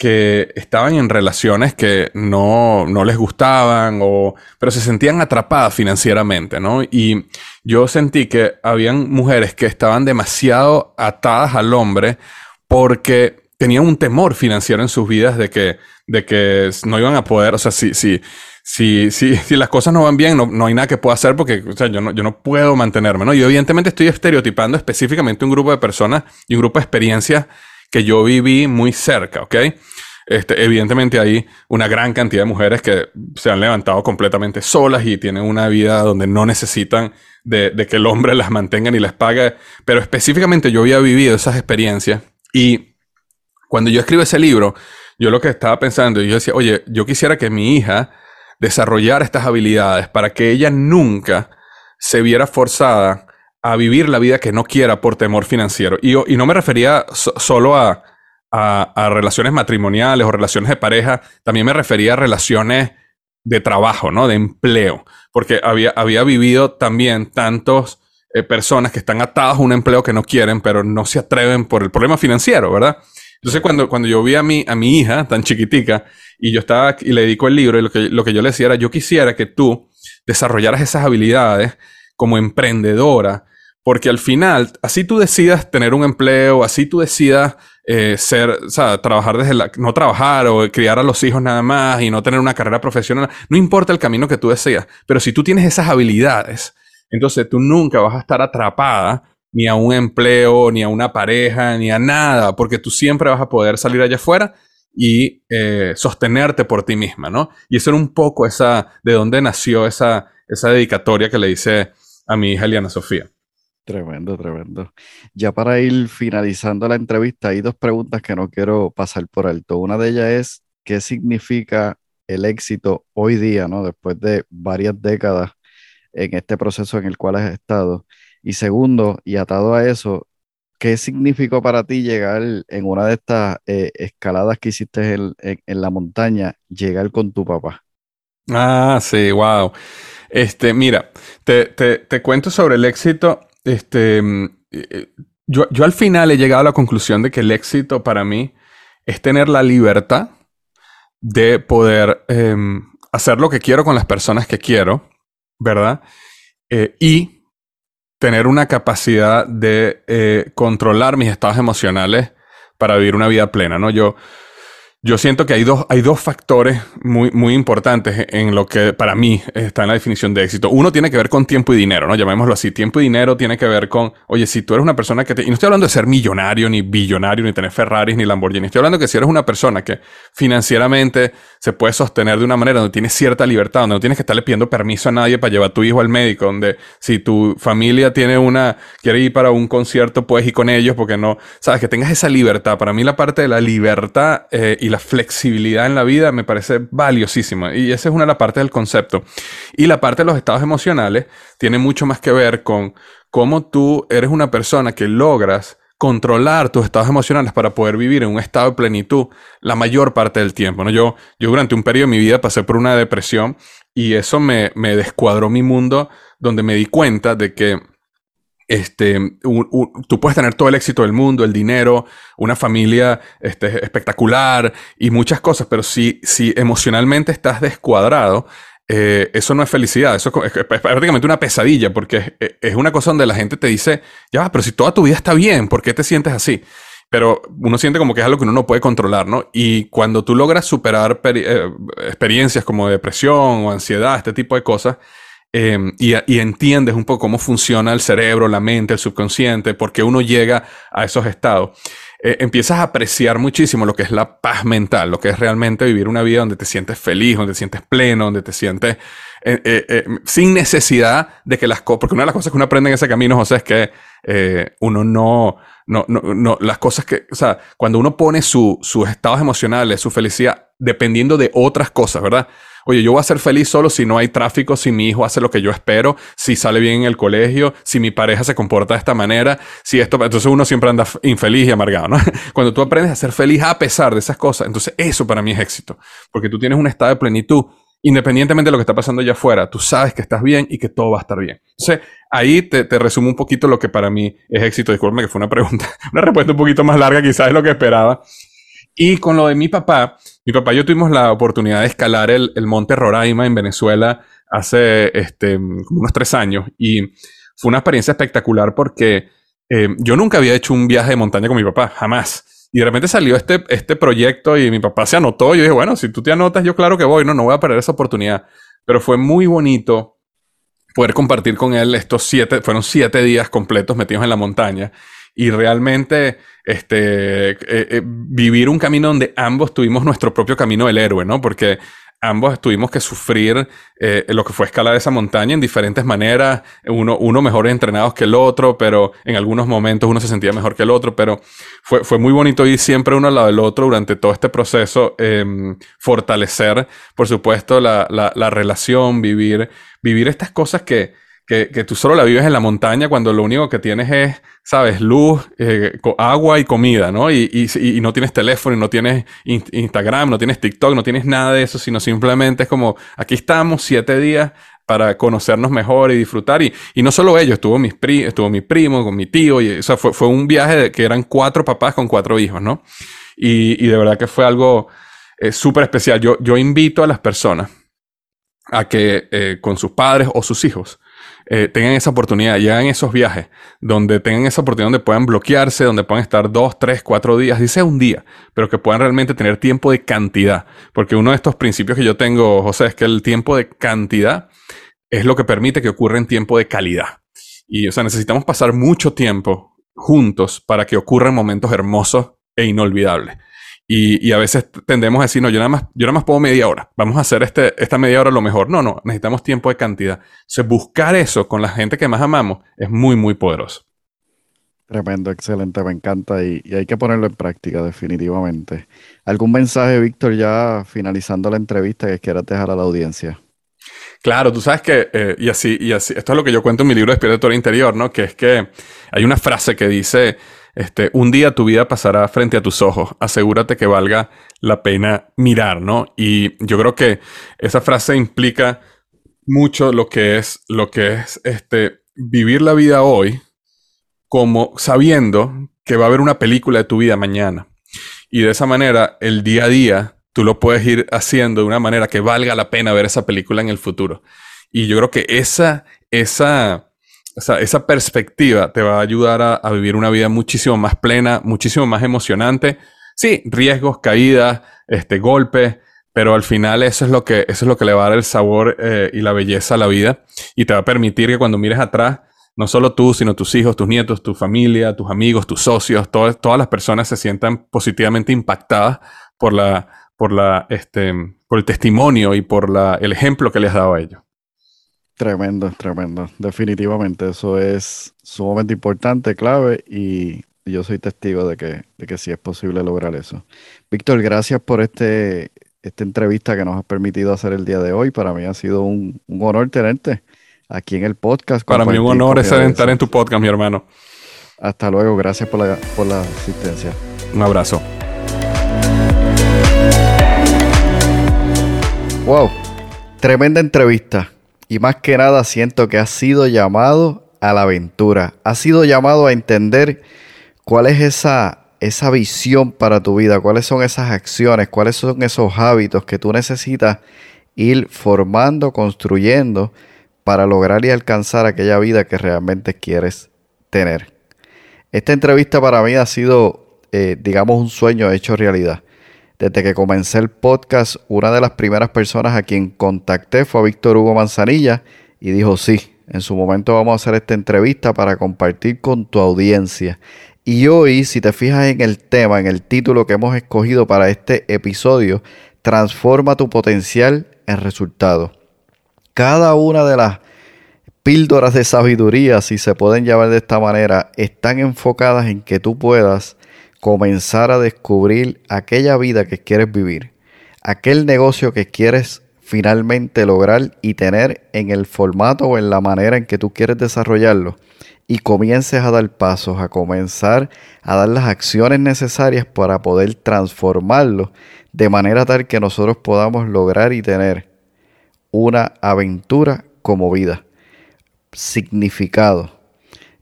que estaban en relaciones que no, les gustaban, o, pero se sentían atrapadas financieramente, ¿no? Y yo sentí que habían mujeres que estaban demasiado atadas al hombre porque tenían un temor financiero en sus vidas de que, de que no iban a poder, o sea, si, si, si, *laughs* si las cosas no van bien, no, no, hay nada que pueda hacer porque o sea, yo, no, yo no puedo mantenerme, ¿no? Yo evidentemente estoy estereotipando específicamente un grupo de personas y un grupo de experiencias que yo viví muy cerca, ¿ok? Este, evidentemente hay una gran cantidad de mujeres que se han levantado completamente solas y tienen una vida donde no necesitan de, de que el hombre las mantenga ni les pague, pero específicamente yo había vivido esas experiencias y cuando yo escribo ese libro, yo lo que estaba pensando, yo decía, oye, yo quisiera que mi hija desarrollar estas habilidades para que ella nunca se viera forzada a vivir la vida que no quiera por temor financiero. Y, no me refería solo a, a, relaciones matrimoniales o relaciones de pareja, también me refería a relaciones de trabajo, ¿no? De empleo. Porque había, había vivido también tantos eh, personas que están atadas a un empleo que no quieren, pero no se atreven por el problema financiero, ¿verdad? Entonces, cuando, cuando yo vi a mi, a mi hija tan chiquitica y yo estaba y le dedico el libro y lo que, lo que yo le decía era, yo quisiera que tú desarrollaras esas habilidades como emprendedora, porque al final, así tú decidas tener un empleo, así tú decidas eh, ser, o sea, trabajar desde la, no trabajar o criar a los hijos nada más y no tener una carrera profesional, no importa el camino que tú deseas, pero si tú tienes esas habilidades, entonces tú nunca vas a estar atrapada ni a un empleo, ni a una pareja, ni a nada, porque tú siempre vas a poder salir allá afuera y eh, sostenerte por ti misma, ¿no? Y eso era un poco esa, de dónde nació esa, esa dedicatoria que le hice a mi hija Eliana Sofía. Tremendo, tremendo. Ya para ir finalizando la entrevista, hay dos preguntas que no quiero pasar por alto. Una de ellas es, ¿qué significa el éxito hoy día, ¿no? Después de varias décadas en este proceso en el cual has estado. Y segundo, y atado a eso, ¿qué significó para ti llegar en una de estas eh, escaladas que hiciste en, la montaña, llegar con tu papá? Ah, sí, wow. Este, mira, te, cuento sobre el éxito. Este, mm, eh, yo, yo, al final he llegado a la conclusión de que el éxito para mí es tener la libertad de poder em, hacer lo que quiero con las personas que quiero, ¿verdad? Eh, y tener una capacidad de eh, controlar mis estados emocionales para vivir una vida plena, ¿no? Yo, yo siento que hay dos, hay dos factores muy, muy importantes en lo que para mí está en la definición de éxito. Uno tiene que ver con tiempo y dinero, ¿no? Llamémoslo así. Tiempo y dinero tiene que ver con, oye, si tú eres una persona que te... Y no estoy hablando de ser millonario, ni billonario, ni tener Ferraris, ni Lamborghini. Estoy hablando que si eres una persona que financieramente se puede sostener de una manera donde tienes cierta libertad, donde no tienes que estarle pidiendo permiso a nadie para llevar a tu hijo al médico, donde si tu familia tiene una... quiere ir para un concierto, puedes ir con ellos porque no... Sabes, que tengas esa libertad. Para mí la parte de la libertad eh, y la flexibilidad en la vida me parece valiosísima. Y esa es una de las partes del concepto. Y la parte de los estados emocionales tiene mucho más que ver con cómo tú eres una persona que logras controlar tus estados emocionales para poder vivir en un estado de plenitud la mayor parte del tiempo. ¿no? Yo, yo durante un periodo de mi vida pasé por una depresión y eso me, me descuadró mi mundo donde me di cuenta de que este, tú puedes tener todo el éxito del mundo, el dinero, una familia este, espectacular y muchas cosas, pero si, si emocionalmente estás descuadrado, eh, eso no es felicidad, eso es, prácticamente una pesadilla, porque es, una cosa donde la gente te dice, ya, pero si toda tu vida está bien, ¿por qué te sientes así? Pero uno siente como que es algo que uno no puede controlar, ¿no? Y cuando tú logras superar eh, experiencias como depresión o ansiedad, este tipo de cosas, Em, y, entiendes un poco cómo funciona el cerebro, la mente, el subconsciente, por qué uno llega a esos estados. Eh, empiezas a apreciar muchísimo lo que es la paz mental, lo que es realmente vivir una vida donde te sientes feliz, donde te sientes pleno, donde te sientes eh, eh, sin necesidad de que las cosas, porque una de las cosas que uno aprende en ese camino, José, es que uno no, no, no, no, las cosas que, o sea, cuando uno pone sus estados emocionales, su felicidad, dependiendo de otras cosas, ¿verdad? Oye, yo voy a ser feliz solo si no hay tráfico, si mi hijo hace lo que yo espero, si sale bien en el colegio, si mi pareja se comporta de esta manera, si esto, entonces uno siempre anda infeliz y amargado, ¿no? *laughs* Cuando tú aprendes a ser feliz a pesar de esas cosas, entonces eso para mí es éxito, porque tú tienes un estado de plenitud independientemente de lo que está pasando allá afuera, tú sabes que estás bien y que todo va a estar bien. Entonces, ahí te, resumo un poquito lo que para mí es éxito. Disculpe que fue una pregunta, *laughs* una respuesta un poquito más larga quizás de lo que esperaba. Y con lo de mi papá, mi papá y yo tuvimos la oportunidad de escalar el, monte Roraima en Venezuela hace este, unos tres años y fue una experiencia espectacular porque eh, yo nunca había hecho un viaje de montaña con mi papá, jamás. Y de repente salió este, este proyecto y mi papá se anotó. Y yo dije, bueno, si tú te anotas, yo claro que voy, no, no voy a perder esa oportunidad. Pero fue muy bonito poder compartir con él estos siete, fueron siete días completos metidos en la montaña y realmente este, eh, eh, vivir un camino donde ambos tuvimos nuestro propio camino del héroe, ¿no? Porque ambos tuvimos que sufrir eh, lo que fue escalar esa montaña en diferentes maneras, uno, uno mejor entrenados que el otro, pero en algunos momentos uno se sentía mejor que el otro, pero fue, fue muy bonito ir siempre uno al lado del otro durante todo este proceso, em, fortalecer, por supuesto, la, la, la relación, vivir, vivir estas cosas que, que, tú solo la vives en la montaña cuando lo único que tienes es, sabes, luz, eh, agua y comida, ¿no? Y, y, no tienes teléfono, y no tienes Instagram, no tienes TikTok, no tienes nada de eso, sino simplemente es como, aquí estamos siete días para conocernos mejor y disfrutar. Y, y no solo ellos, estuvo, mis pri estuvo mi primo con mi tío, y, o fue, fue un viaje de, que eran cuatro papás con cuatro hijos, ¿no? Y, y de verdad que fue algo eh, súper especial. Yo, yo invito a las personas a que eh, con sus padres o sus hijos, eh, tengan esa oportunidad y hagan esos viajes donde tengan esa oportunidad donde puedan bloquearse, donde puedan estar dos, tres, cuatro días, dice un día, pero que puedan realmente tener tiempo de cantidad. Porque uno de estos principios que yo tengo, José, es que el tiempo de cantidad es lo que permite que ocurra en tiempo de calidad. Y, o sea, necesitamos pasar mucho tiempo juntos para que ocurran momentos hermosos e inolvidables. Y, a veces tendemos a decir, no, yo nada más, yo nada más puedo media hora. Vamos a hacer este, esta media hora lo mejor. No, no, necesitamos tiempo de cantidad. Entonces, buscar eso con la gente que más amamos es muy, muy poderoso. Tremendo, excelente, me encanta y, hay que ponerlo en práctica definitivamente. ¿Algún mensaje, Víctor, ya finalizando la entrevista que quieras dejar a la audiencia? Claro, tú sabes que, eh, y así, y así, esto es lo que yo cuento en mi libro Despierta Interior, ¿no? Que es que hay una frase que dice, este, un día tu vida pasará frente a tus ojos. Asegúrate que valga la pena mirar, ¿no? Y yo creo que esa frase implica mucho lo que es, lo que es este, vivir la vida hoy como sabiendo que va a haber una película de tu vida mañana. Y de esa manera, el día a día, tú lo puedes ir haciendo de una manera que valga la pena ver esa película en el futuro. Y yo creo que esa, esa, o sea, esa perspectiva te va a ayudar a, vivir una vida muchísimo más plena, muchísimo más emocionante, sí, riesgos, caídas, este, golpes, pero al final eso es lo que, eso es lo que le va a dar el sabor eh, y la belleza a la vida y te va a permitir que cuando mires atrás, no solo tú, sino tus hijos, tus nietos, tu familia, tus amigos, tus socios, todas las personas se sientan positivamente impactadas por la, por la, este, por el testimonio y por la, el ejemplo que les has dado a ellos. Tremendo, tremendo. Definitivamente eso es sumamente importante, clave y yo soy testigo de que, de que sí es posible lograr eso. Víctor, gracias por este, esta entrevista que nos has permitido hacer el día de hoy. Para mí ha sido un, honor tenerte aquí en el podcast. Para mí un honor estar en tu podcast, mi hermano. Hasta luego, gracias por la, por la asistencia. Un abrazo. Wow, tremenda entrevista. Y más que nada siento que has sido llamado a la aventura. Has sido llamado a entender cuál es esa esa visión para tu vida, cuáles son esas acciones, cuáles son esos hábitos que tú necesitas ir formando, construyendo para lograr y alcanzar aquella vida que realmente quieres tener. Esta entrevista para mí ha sido, eh, digamos, un sueño hecho realidad. Desde que comencé el podcast, una de las primeras personas a quien contacté fue a Víctor Hugo Manzanilla y dijo, sí, en su momento vamos a hacer esta entrevista para compartir con tu audiencia. Y hoy, si te fijas en el tema, en el título que hemos escogido para este episodio, transforma tu potencial en resultado. Cada una de las píldoras de sabiduría, si se pueden llamar de esta manera, están enfocadas en que tú puedas comenzar a descubrir aquella vida que quieres vivir, aquel negocio que quieres finalmente lograr y tener en el formato o en la manera en que tú quieres desarrollarlo y comiences a dar pasos, a comenzar a dar las acciones necesarias para poder transformarlo de manera tal que nosotros podamos lograr y tener una aventura como vida, significado.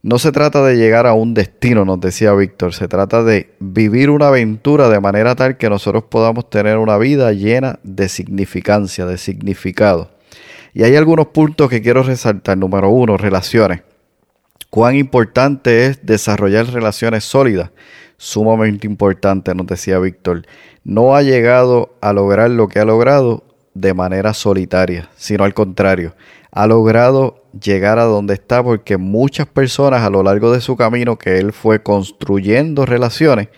No se trata de llegar a un destino, nos decía Víctor, se trata de vivir una aventura de manera tal que nosotros podamos tener una vida llena de significancia, de significado. Y hay algunos puntos que quiero resaltar. Número uno, relaciones cuán importante es desarrollar relaciones sólidas. Sumamente importante, nos decía Víctor. No ha llegado a lograr lo que ha logrado de manera solitaria, sino al contrario, ha logrado llegar a donde está porque muchas personas a lo largo de su camino que él fue construyendo relaciones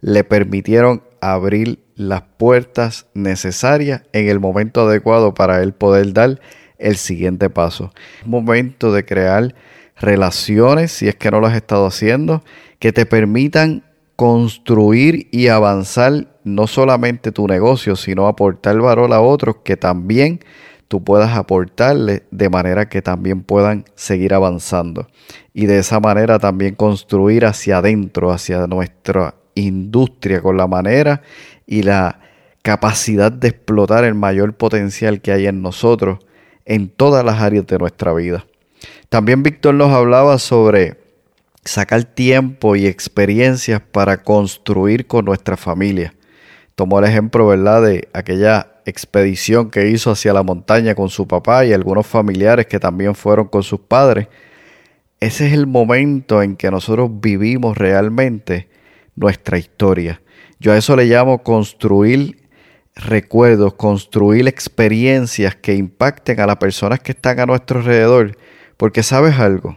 le permitieron abrir las puertas necesarias en el momento adecuado para él poder dar el siguiente paso. Momento de crear relaciones, si es que no lo has estado haciendo, que te permitan construir y avanzar no solamente tu negocio, sino aportar valor a otros que también tú puedas aportarle de manera que también puedan seguir avanzando. Y de esa manera también construir hacia adentro, hacia nuestra industria, con la manera y la capacidad de explotar el mayor potencial que hay en nosotros en todas las áreas de nuestra vida. También Víctor nos hablaba sobre sacar tiempo y experiencias para construir con nuestra familia. Tomó el ejemplo, ¿verdad?, de aquella expedición que hizo hacia la montaña con su papá y algunos familiares que también fueron con sus padres. Ese es el momento en que nosotros vivimos realmente nuestra historia. Yo a eso le llamo construir recuerdos, construir experiencias que impacten a las personas que están a nuestro alrededor porque sabes algo,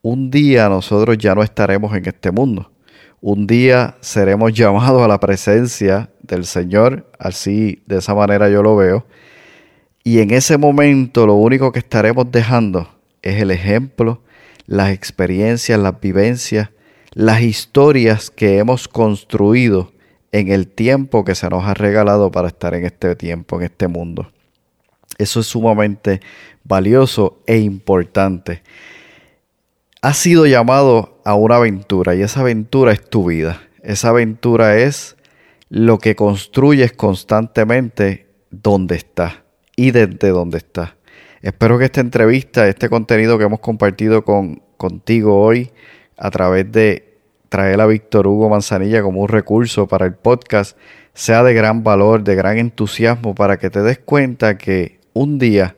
un día nosotros ya no estaremos en este mundo. Un día seremos llamados a la presencia del Señor, así de esa manera yo lo veo. Y en ese momento lo único que estaremos dejando es el ejemplo, las experiencias, las vivencias, las historias que hemos construido en el tiempo que se nos ha regalado para estar en este tiempo, en este mundo. Eso es sumamente valioso e importante. Has sido llamado a una aventura y esa aventura es tu vida. Esa aventura es lo que construyes constantemente donde estás y desde donde estás. Espero que esta entrevista, este contenido que hemos compartido con, contigo hoy a través de traer a Víctor Hugo Manzanilla como un recurso para el podcast, sea de gran valor, de gran entusiasmo, para que te des cuenta que un día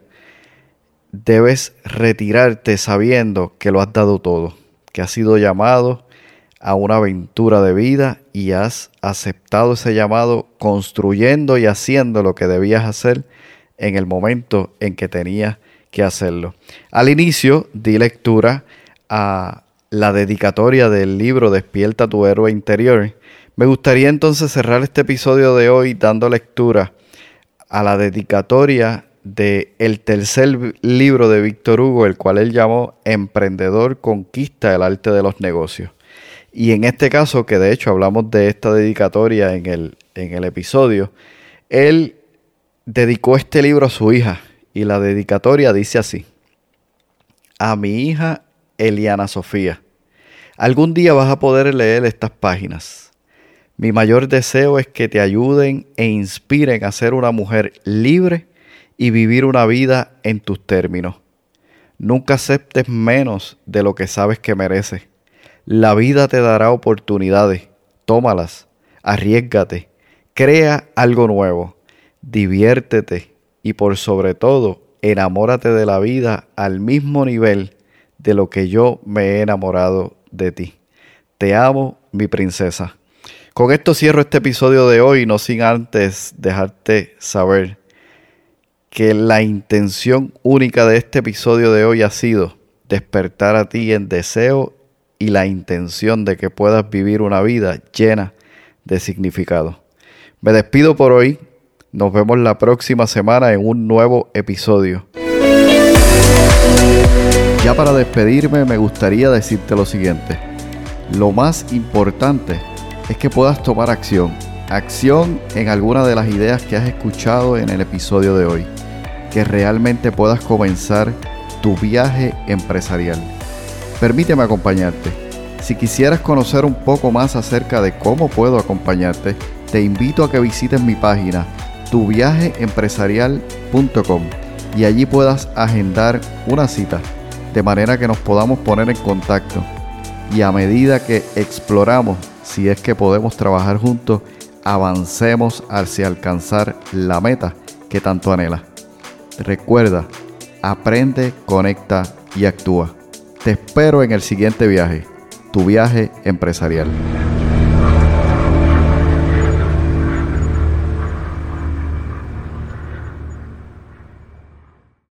debes retirarte sabiendo que lo has dado todo, que has sido llamado a una aventura de vida y has aceptado ese llamado construyendo y haciendo lo que debías hacer en el momento en que tenías que hacerlo. Al inicio di lectura a la dedicatoria del libro Despierta tu héroe interior. Me gustaría entonces cerrar este episodio de hoy dando lectura a la dedicatoria de el tercer libro de Víctor Hugo, el cual él llamó Emprendedor conquista el arte de los negocios. Y en este caso, que de hecho hablamos de esta dedicatoria en el, en el episodio, él dedicó este libro a su hija y la dedicatoria dice así, a mi hija Eliana Sofía, algún día vas a poder leer estas páginas. Mi mayor deseo es que te ayuden e inspiren a ser una mujer libre y vivir una vida en tus términos. Nunca aceptes menos de lo que sabes que mereces. La vida te dará oportunidades. Tómalas. Arriesgate. Crea algo nuevo. Diviértete. Y por sobre todo, enamórate de la vida al mismo nivel de lo que yo me he enamorado de ti. Te amo, mi princesa. Con esto cierro este episodio de hoy, no sin antes dejarte saber que la intención única de este episodio de hoy ha sido despertar a ti en deseo y la intención de que puedas vivir una vida llena de significado. Me despido por hoy. Nos vemos la próxima semana en un nuevo episodio. Ya para despedirme me gustaría decirte lo siguiente. Lo más importante es que puedas tomar acción. Acción en alguna de las ideas que has escuchado en el episodio de hoy que realmente puedas comenzar tu viaje empresarial. Permíteme acompañarte. Si quisieras conocer un poco más acerca de cómo puedo acompañarte, te invito a que visites mi página tuviajeempresarial.com y allí puedas agendar una cita de manera que nos podamos poner en contacto y a medida que exploramos si es que podemos trabajar juntos, avancemos hacia alcanzar la meta que tanto anhela. Recuerda, aprende, conecta y actúa. Te espero en el siguiente viaje, tu viaje empresarial.